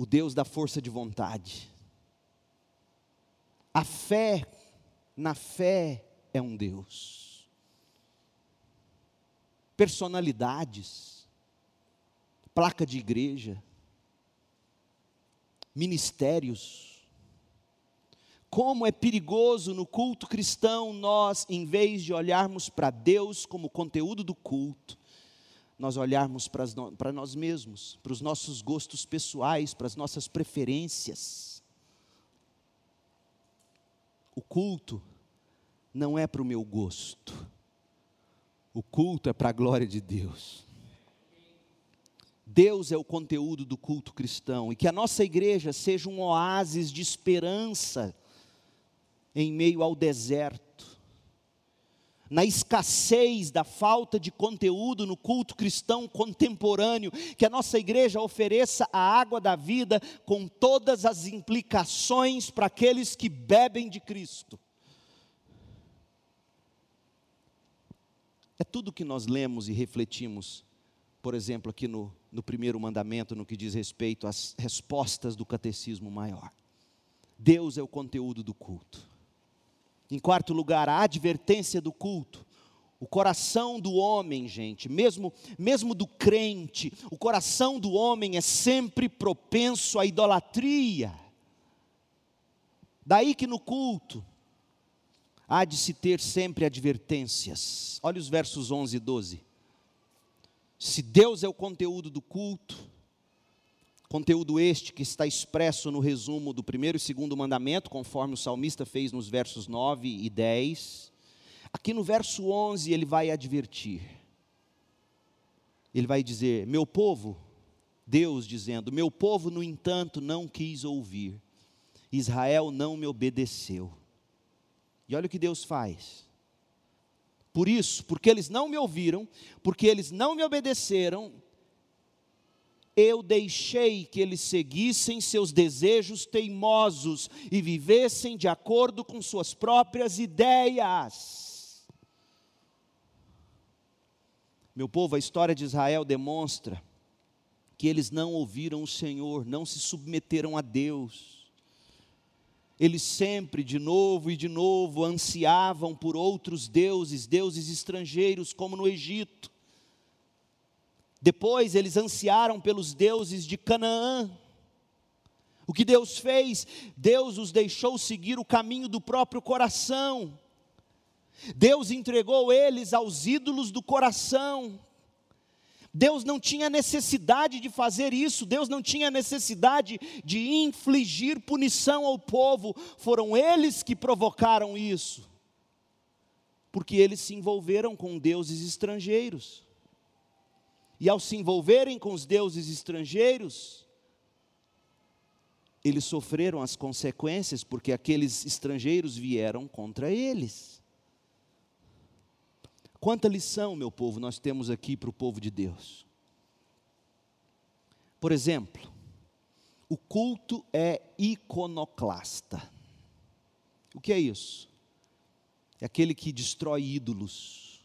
[SPEAKER 1] O Deus da força de vontade. A fé, na fé, é um Deus. Personalidades, placa de igreja, ministérios, Como é perigoso no culto cristão nós, em vez de olharmos para Deus como conteúdo do culto, nós olharmos para nós mesmos, para os nossos gostos pessoais, para as nossas preferências. O culto não é para o meu gosto, o culto é para a glória de Deus. Deus é o conteúdo do culto cristão e que a nossa igreja seja um oásis de esperança em meio ao deserto, na escassez da falta de conteúdo no culto cristão contemporâneo, que a nossa igreja ofereça a água da vida com todas as implicações para aqueles que bebem de Cristo. É tudo que nós lemos e refletimos, por exemplo, aqui no, no primeiro mandamento, no que diz respeito às respostas do catecismo maior. Deus é o conteúdo do culto. Em quarto lugar, a advertência do culto. O coração do homem, gente, mesmo, mesmo do crente, o coração do homem é sempre propenso à idolatria. Daí que no culto há de se ter sempre advertências. Olha os versos 11 e 12. Se Deus é o conteúdo do culto, Conteúdo este que está expresso no resumo do primeiro e segundo mandamento, conforme o salmista fez nos versos 9 e 10. Aqui no verso 11 ele vai advertir. Ele vai dizer: Meu povo, Deus dizendo: Meu povo, no entanto, não quis ouvir. Israel não me obedeceu. E olha o que Deus faz. Por isso, porque eles não me ouviram, porque eles não me obedeceram, eu deixei que eles seguissem seus desejos teimosos e vivessem de acordo com suas próprias ideias. Meu povo, a história de Israel demonstra que eles não ouviram o Senhor, não se submeteram a Deus. Eles sempre, de novo e de novo, ansiavam por outros deuses, deuses estrangeiros, como no Egito. Depois eles ansiaram pelos deuses de Canaã. O que Deus fez? Deus os deixou seguir o caminho do próprio coração. Deus entregou eles aos ídolos do coração. Deus não tinha necessidade de fazer isso, Deus não tinha necessidade de infligir punição ao povo, foram eles que provocaram isso, porque eles se envolveram com deuses estrangeiros e ao se envolverem com os deuses estrangeiros, eles sofreram as consequências, porque aqueles estrangeiros vieram contra eles. Quanta lição, meu povo, nós temos aqui para o povo de Deus. Por exemplo, o culto é iconoclasta. O que é isso? É aquele que destrói ídolos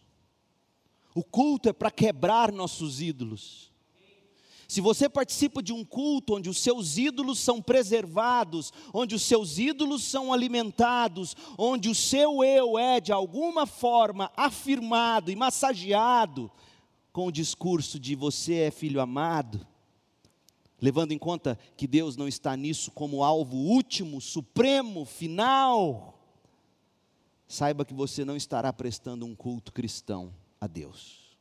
[SPEAKER 1] o culto é para quebrar nossos ídolos. Se você participa de um culto onde os seus ídolos são preservados, onde os seus ídolos são alimentados, onde o seu eu é de alguma forma afirmado e massageado com o discurso de você é filho amado, levando em conta que Deus não está nisso como alvo último, supremo, final, saiba que você não estará prestando um culto cristão a Deus.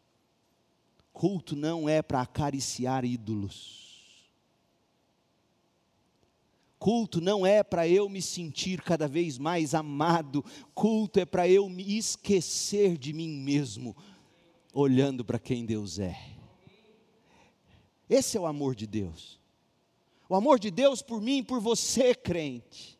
[SPEAKER 1] Culto não é para acariciar ídolos. Culto não é para eu me sentir cada vez mais amado. Culto é para eu me esquecer de mim mesmo, olhando para quem Deus é. Esse é o amor de Deus. O amor de Deus por mim e por você, crente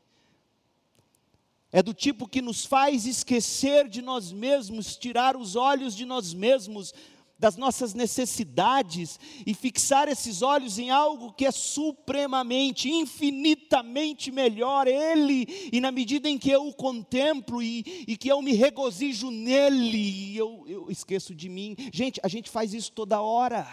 [SPEAKER 1] é do tipo que nos faz esquecer de nós mesmos, tirar os olhos de nós mesmos, das nossas necessidades e fixar esses olhos em algo que é supremamente, infinitamente melhor, Ele, e na medida em que eu o contemplo e, e que eu me regozijo nele, eu, eu esqueço de mim. Gente, a gente faz isso toda hora.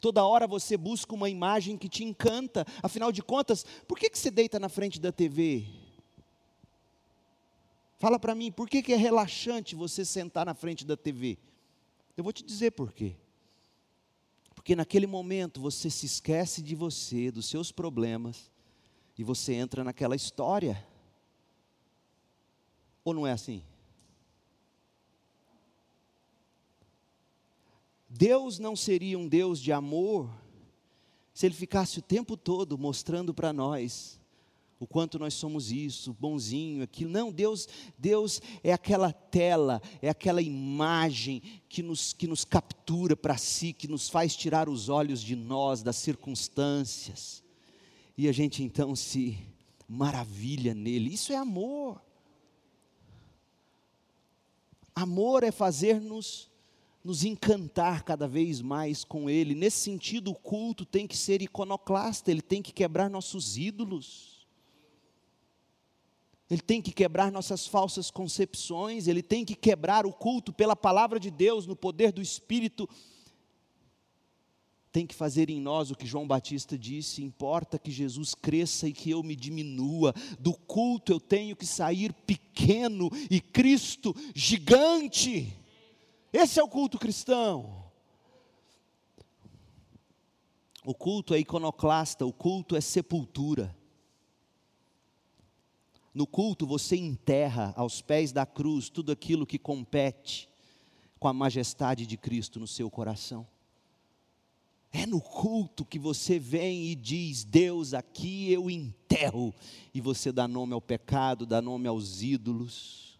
[SPEAKER 1] Toda hora você busca uma imagem que te encanta, afinal de contas, por que, que você deita na frente da TV? Fala para mim, por que, que é relaxante você sentar na frente da TV? Eu vou te dizer por quê. Porque naquele momento você se esquece de você, dos seus problemas, e você entra naquela história. Ou não é assim? Deus não seria um Deus de amor se Ele ficasse o tempo todo mostrando para nós o quanto nós somos isso, bonzinho, aquilo. Não, Deus, Deus é aquela tela, é aquela imagem que nos, que nos captura para si, que nos faz tirar os olhos de nós, das circunstâncias. E a gente então se maravilha nele. Isso é amor. Amor é fazer-nos nos encantar cada vez mais com Ele. Nesse sentido, o culto tem que ser iconoclasta, ele tem que quebrar nossos ídolos. Ele tem que quebrar nossas falsas concepções, ele tem que quebrar o culto pela palavra de Deus, no poder do Espírito. Tem que fazer em nós o que João Batista disse: importa que Jesus cresça e que eu me diminua. Do culto eu tenho que sair pequeno e Cristo gigante. Esse é o culto cristão. O culto é iconoclasta, o culto é sepultura. No culto você enterra aos pés da cruz tudo aquilo que compete com a majestade de Cristo no seu coração. É no culto que você vem e diz: Deus, aqui eu enterro, e você dá nome ao pecado, dá nome aos ídolos.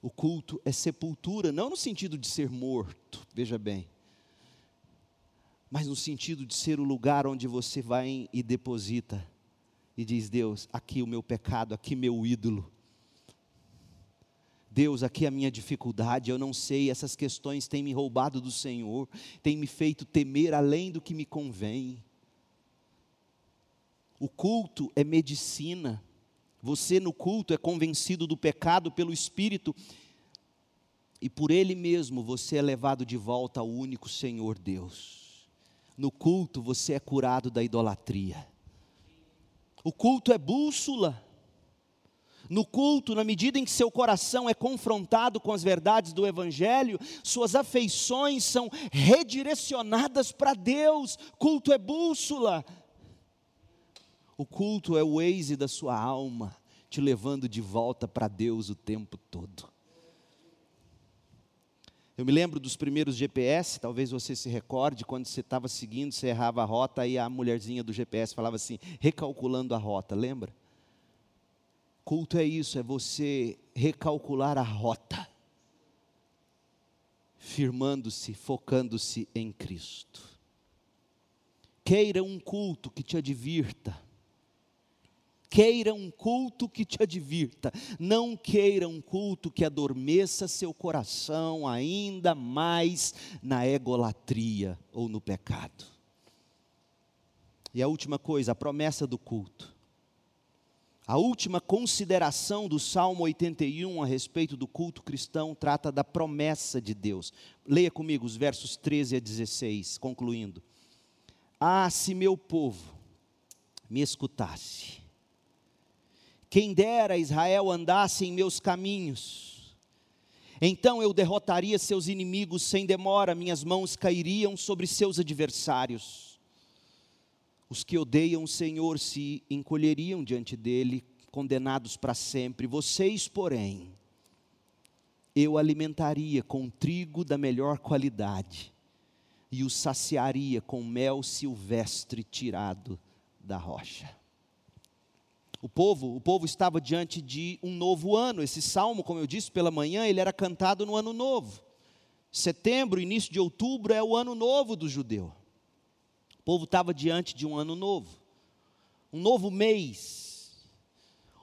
[SPEAKER 1] O culto é sepultura, não no sentido de ser morto, veja bem, mas no sentido de ser o lugar onde você vai e deposita e diz: Deus, aqui o meu pecado, aqui meu ídolo. Deus, aqui a minha dificuldade, eu não sei, essas questões têm me roubado do Senhor, têm me feito temer além do que me convém. O culto é medicina. Você no culto é convencido do pecado pelo Espírito e por Ele mesmo você é levado de volta ao único Senhor Deus. No culto você é curado da idolatria. O culto é bússola. No culto, na medida em que seu coração é confrontado com as verdades do Evangelho, suas afeições são redirecionadas para Deus. Culto é bússola. O culto é o Waze da sua alma, te levando de volta para Deus o tempo todo. Eu me lembro dos primeiros GPS, talvez você se recorde, quando você estava seguindo, você errava a rota, aí a mulherzinha do GPS falava assim, recalculando a rota, lembra? Culto é isso, é você recalcular a rota, firmando-se, focando-se em Cristo. Queira um culto que te advirta, Queira um culto que te advirta, não queira um culto que adormeça seu coração ainda mais na egolatria ou no pecado. E a última coisa, a promessa do culto. A última consideração do Salmo 81 a respeito do culto cristão trata da promessa de Deus. Leia comigo os versos 13 a 16, concluindo. Ah, se meu povo me escutasse quem dera Israel andasse em meus caminhos. Então eu derrotaria seus inimigos sem demora, minhas mãos cairiam sobre seus adversários. Os que odeiam o Senhor se encolheriam diante dele, condenados para sempre. Vocês, porém, eu alimentaria com trigo da melhor qualidade e os saciaria com mel silvestre tirado da rocha. O povo, o povo estava diante de um novo ano. Esse salmo, como eu disse pela manhã, ele era cantado no ano novo. Setembro, início de outubro é o ano novo do judeu. O povo estava diante de um ano novo. Um novo mês.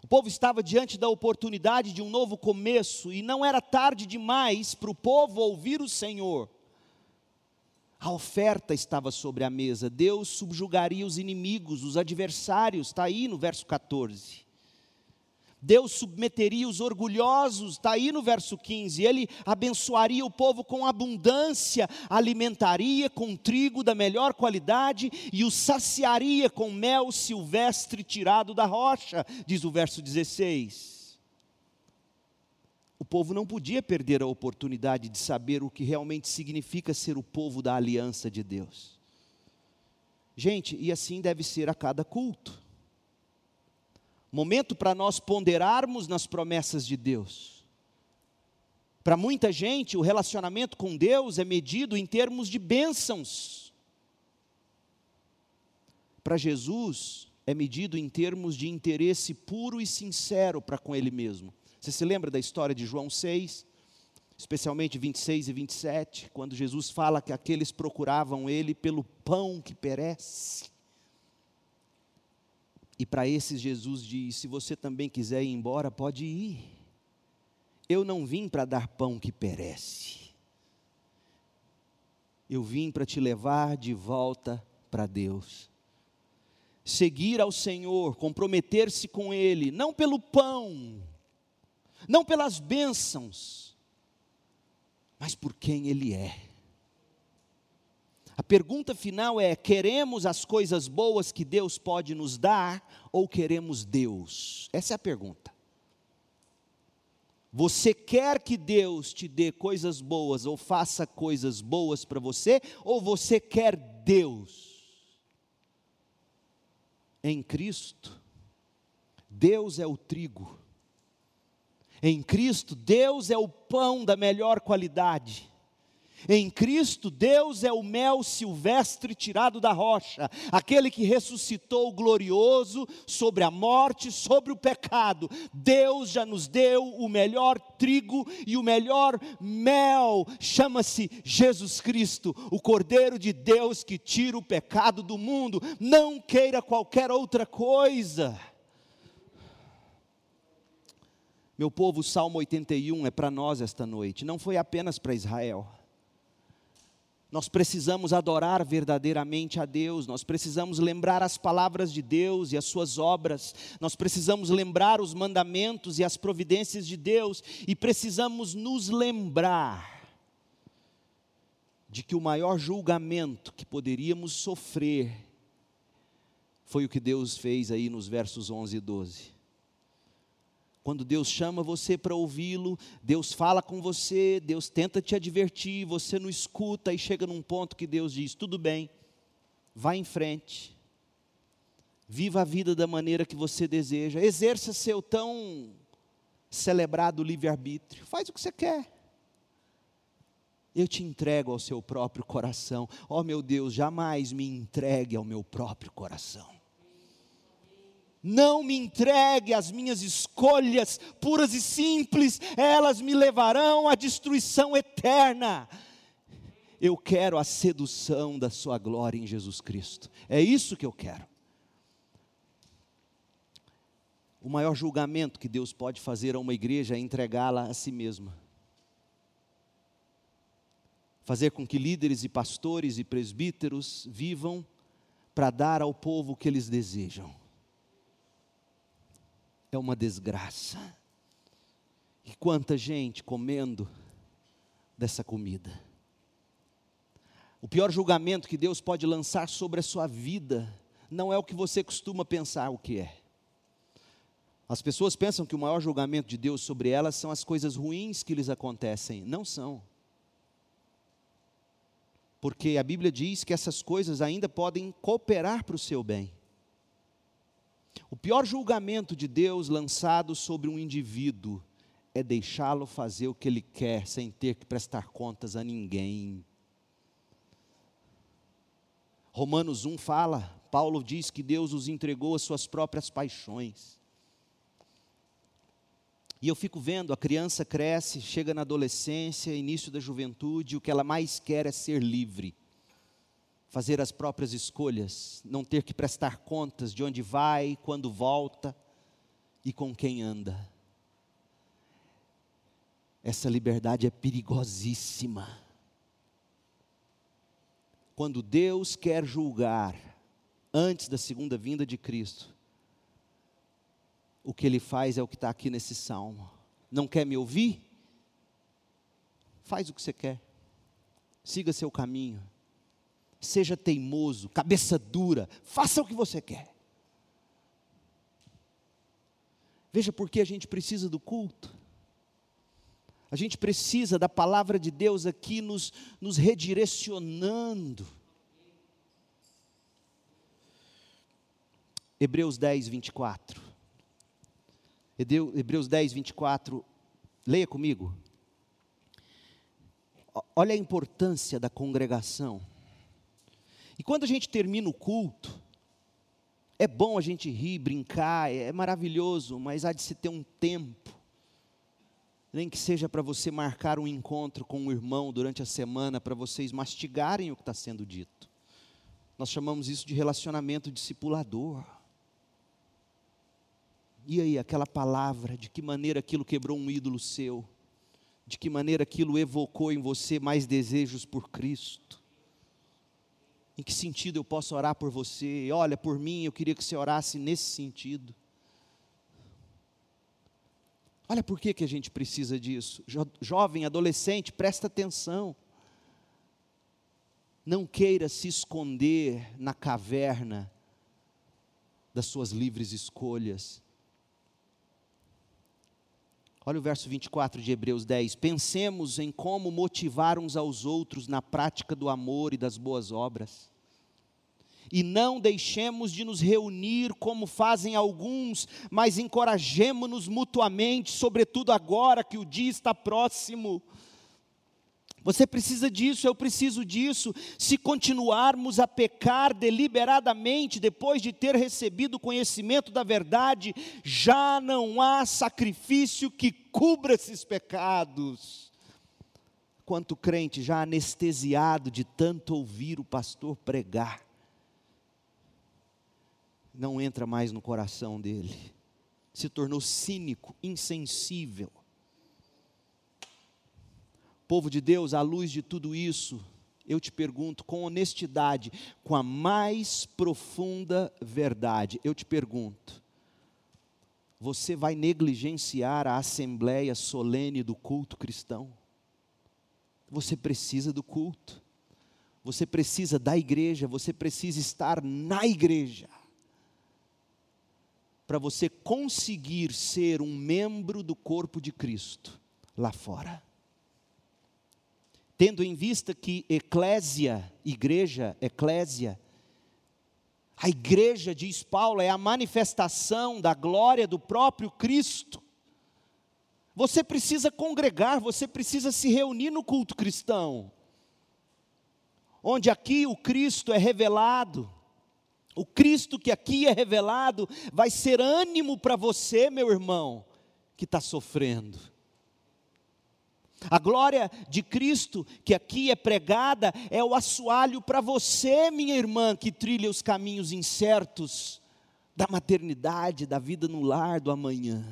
[SPEAKER 1] O povo estava diante da oportunidade de um novo começo e não era tarde demais para o povo ouvir o Senhor a oferta estava sobre a mesa, Deus subjugaria os inimigos, os adversários, está aí no verso 14. Deus submeteria os orgulhosos, está aí no verso 15. Ele abençoaria o povo com abundância, alimentaria com trigo da melhor qualidade e o saciaria com mel silvestre tirado da rocha, diz o verso 16. O povo não podia perder a oportunidade de saber o que realmente significa ser o povo da aliança de Deus. Gente, e assim deve ser a cada culto. momento para nós ponderarmos nas promessas de Deus. Para muita gente, o relacionamento com Deus é medido em termos de bênçãos. Para Jesus, é medido em termos de interesse puro e sincero para com Ele mesmo. Você se lembra da história de João 6? Especialmente 26 e 27, quando Jesus fala que aqueles procuravam Ele pelo pão que perece. E para esses Jesus diz: se você também quiser ir embora, pode ir. Eu não vim para dar pão que perece. Eu vim para te levar de volta para Deus seguir ao Senhor, comprometer-se com Ele, não pelo pão, não pelas bênçãos, mas por quem Ele é. A pergunta final é: queremos as coisas boas que Deus pode nos dar ou queremos Deus? Essa é a pergunta. Você quer que Deus te dê coisas boas ou faça coisas boas para você, ou você quer Deus? Em Cristo, Deus é o trigo. Em Cristo, Deus é o pão da melhor qualidade. Em Cristo, Deus é o mel silvestre tirado da rocha, aquele que ressuscitou glorioso sobre a morte, sobre o pecado. Deus já nos deu o melhor trigo e o melhor mel, chama-se Jesus Cristo, o Cordeiro de Deus que tira o pecado do mundo. Não queira qualquer outra coisa. Meu povo, o Salmo 81 é para nós esta noite, não foi apenas para Israel. Nós precisamos adorar verdadeiramente a Deus, nós precisamos lembrar as palavras de Deus e as suas obras, nós precisamos lembrar os mandamentos e as providências de Deus, e precisamos nos lembrar de que o maior julgamento que poderíamos sofrer foi o que Deus fez aí nos versos 11 e 12. Quando Deus chama você para ouvi-lo, Deus fala com você, Deus tenta te advertir, você não escuta e chega num ponto que Deus diz: tudo bem, vá em frente, viva a vida da maneira que você deseja, exerça seu tão celebrado livre-arbítrio, faz o que você quer. Eu te entrego ao seu próprio coração. Ó oh, meu Deus, jamais me entregue ao meu próprio coração não me entregue as minhas escolhas puras e simples, elas me levarão à destruição eterna. Eu quero a sedução da Sua glória em Jesus Cristo, é isso que eu quero. O maior julgamento que Deus pode fazer a uma igreja é entregá-la a si mesma. Fazer com que líderes e pastores e presbíteros vivam para dar ao povo o que eles desejam é uma desgraça. E quanta gente comendo dessa comida. O pior julgamento que Deus pode lançar sobre a sua vida não é o que você costuma pensar o que é. As pessoas pensam que o maior julgamento de Deus sobre elas são as coisas ruins que lhes acontecem. Não são. Porque a Bíblia diz que essas coisas ainda podem cooperar para o seu bem. O pior julgamento de Deus lançado sobre um indivíduo é deixá-lo fazer o que ele quer sem ter que prestar contas a ninguém. Romanos 1 fala, Paulo diz que Deus os entregou às suas próprias paixões. E eu fico vendo, a criança cresce, chega na adolescência, início da juventude, o que ela mais quer é ser livre fazer as próprias escolhas, não ter que prestar contas de onde vai, quando volta e com quem anda. Essa liberdade é perigosíssima. Quando Deus quer julgar antes da segunda vinda de Cristo, o que Ele faz é o que está aqui nesse salmo. Não quer me ouvir? Faz o que você quer, siga seu caminho seja teimoso, cabeça dura, faça o que você quer. Veja por que a gente precisa do culto. A gente precisa da palavra de Deus aqui nos, nos redirecionando. Hebreus 10, 24. Hebreus 10, 24. Leia comigo. Olha a importância da congregação. E quando a gente termina o culto, é bom a gente rir, brincar, é maravilhoso, mas há de se ter um tempo, nem que seja para você marcar um encontro com um irmão durante a semana, para vocês mastigarem o que está sendo dito. Nós chamamos isso de relacionamento discipulador. E aí, aquela palavra, de que maneira aquilo quebrou um ídolo seu? De que maneira aquilo evocou em você mais desejos por Cristo? Em que sentido eu posso orar por você? Olha, por mim, eu queria que você orasse nesse sentido. Olha por que, que a gente precisa disso. Jo jovem, adolescente, presta atenção. Não queira se esconder na caverna das suas livres escolhas. Olha o verso 24 de Hebreus 10. Pensemos em como motivar uns aos outros na prática do amor e das boas obras. E não deixemos de nos reunir como fazem alguns, mas encorajemo-nos mutuamente, sobretudo agora que o dia está próximo. Você precisa disso, eu preciso disso. Se continuarmos a pecar deliberadamente depois de ter recebido o conhecimento da verdade, já não há sacrifício que cubra esses pecados. Quanto crente já anestesiado de tanto ouvir o pastor pregar, não entra mais no coração dele, se tornou cínico, insensível Povo de Deus, à luz de tudo isso, eu te pergunto com honestidade, com a mais profunda verdade, eu te pergunto: você vai negligenciar a assembleia solene do culto cristão? Você precisa do culto, você precisa da igreja, você precisa estar na igreja, para você conseguir ser um membro do corpo de Cristo lá fora tendo em vista que eclésia, igreja, eclésia, a igreja, diz Paulo, é a manifestação da glória do próprio Cristo. Você precisa congregar, você precisa se reunir no culto cristão, onde aqui o Cristo é revelado. O Cristo que aqui é revelado vai ser ânimo para você, meu irmão, que está sofrendo a glória de Cristo que aqui é pregada é o assoalho para você, minha irmã, que trilha os caminhos incertos da maternidade, da vida no lar, do amanhã.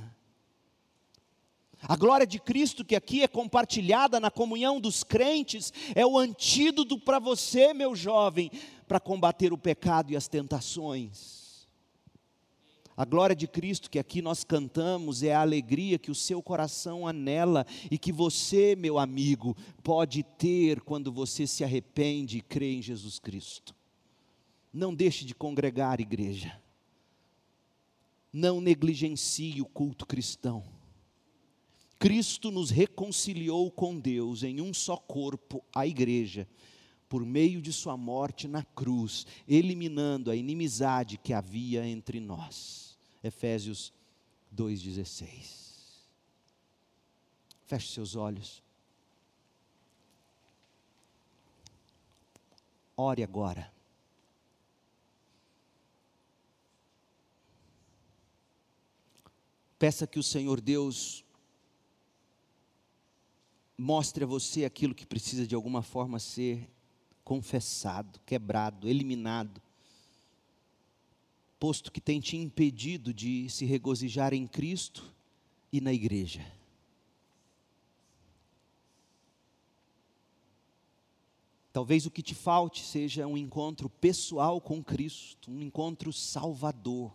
[SPEAKER 1] A glória de Cristo que aqui é compartilhada na comunhão dos crentes é o antídoto para você, meu jovem, para combater o pecado e as tentações. A glória de Cristo que aqui nós cantamos é a alegria que o seu coração anela e que você, meu amigo, pode ter quando você se arrepende e crê em Jesus Cristo. Não deixe de congregar, igreja. Não negligencie o culto cristão. Cristo nos reconciliou com Deus em um só corpo, a igreja, por meio de Sua morte na cruz, eliminando a inimizade que havia entre nós. Efésios 2,16. Feche seus olhos. Ore agora. Peça que o Senhor Deus mostre a você aquilo que precisa de alguma forma ser confessado, quebrado, eliminado posto que tem te impedido de se regozijar em Cristo e na igreja. Talvez o que te falte seja um encontro pessoal com Cristo, um encontro salvador.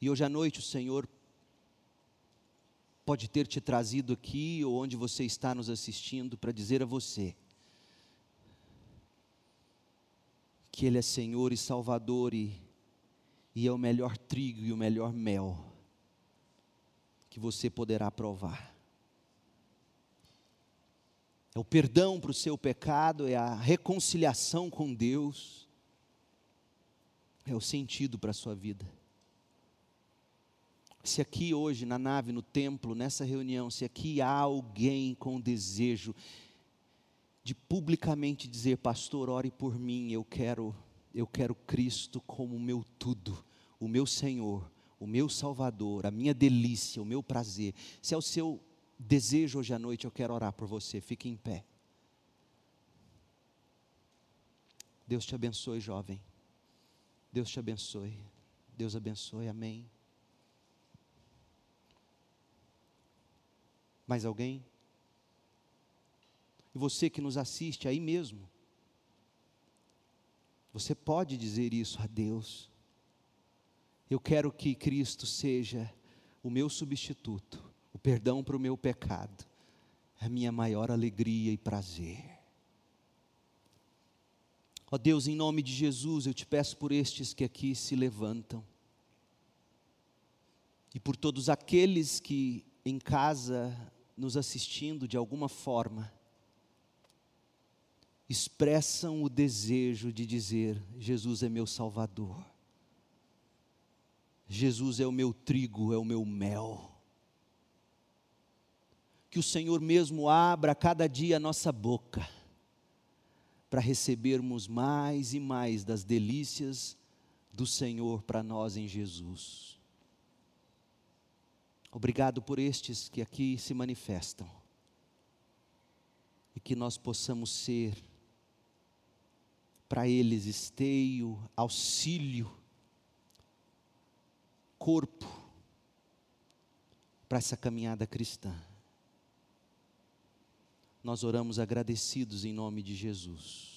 [SPEAKER 1] E hoje à noite o Senhor pode ter te trazido aqui ou onde você está nos assistindo para dizer a você: que Ele é Senhor e Salvador e, e é o melhor trigo e o melhor mel que você poderá provar. É o perdão para o seu pecado, é a reconciliação com Deus, é o sentido para a sua vida. Se aqui hoje, na nave, no templo, nessa reunião, se aqui há alguém com desejo de publicamente dizer, pastor, ore por mim, eu quero, eu quero Cristo como o meu tudo, o meu Senhor, o meu Salvador, a minha delícia, o meu prazer. Se é o seu desejo hoje à noite, eu quero orar por você. Fique em pé. Deus te abençoe, jovem. Deus te abençoe. Deus abençoe. Amém. Mais alguém? E você que nos assiste aí mesmo, você pode dizer isso a Deus. Eu quero que Cristo seja o meu substituto, o perdão para o meu pecado, a minha maior alegria e prazer. Ó oh Deus, em nome de Jesus, eu te peço por estes que aqui se levantam, e por todos aqueles que em casa nos assistindo de alguma forma, expressam o desejo de dizer: Jesus é meu Salvador, Jesus é o meu trigo, é o meu mel. Que o Senhor mesmo abra cada dia a nossa boca, para recebermos mais e mais das delícias do Senhor para nós em Jesus. Obrigado por estes que aqui se manifestam. E que nós possamos ser para eles esteio, auxílio, corpo para essa caminhada cristã. Nós oramos agradecidos em nome de Jesus.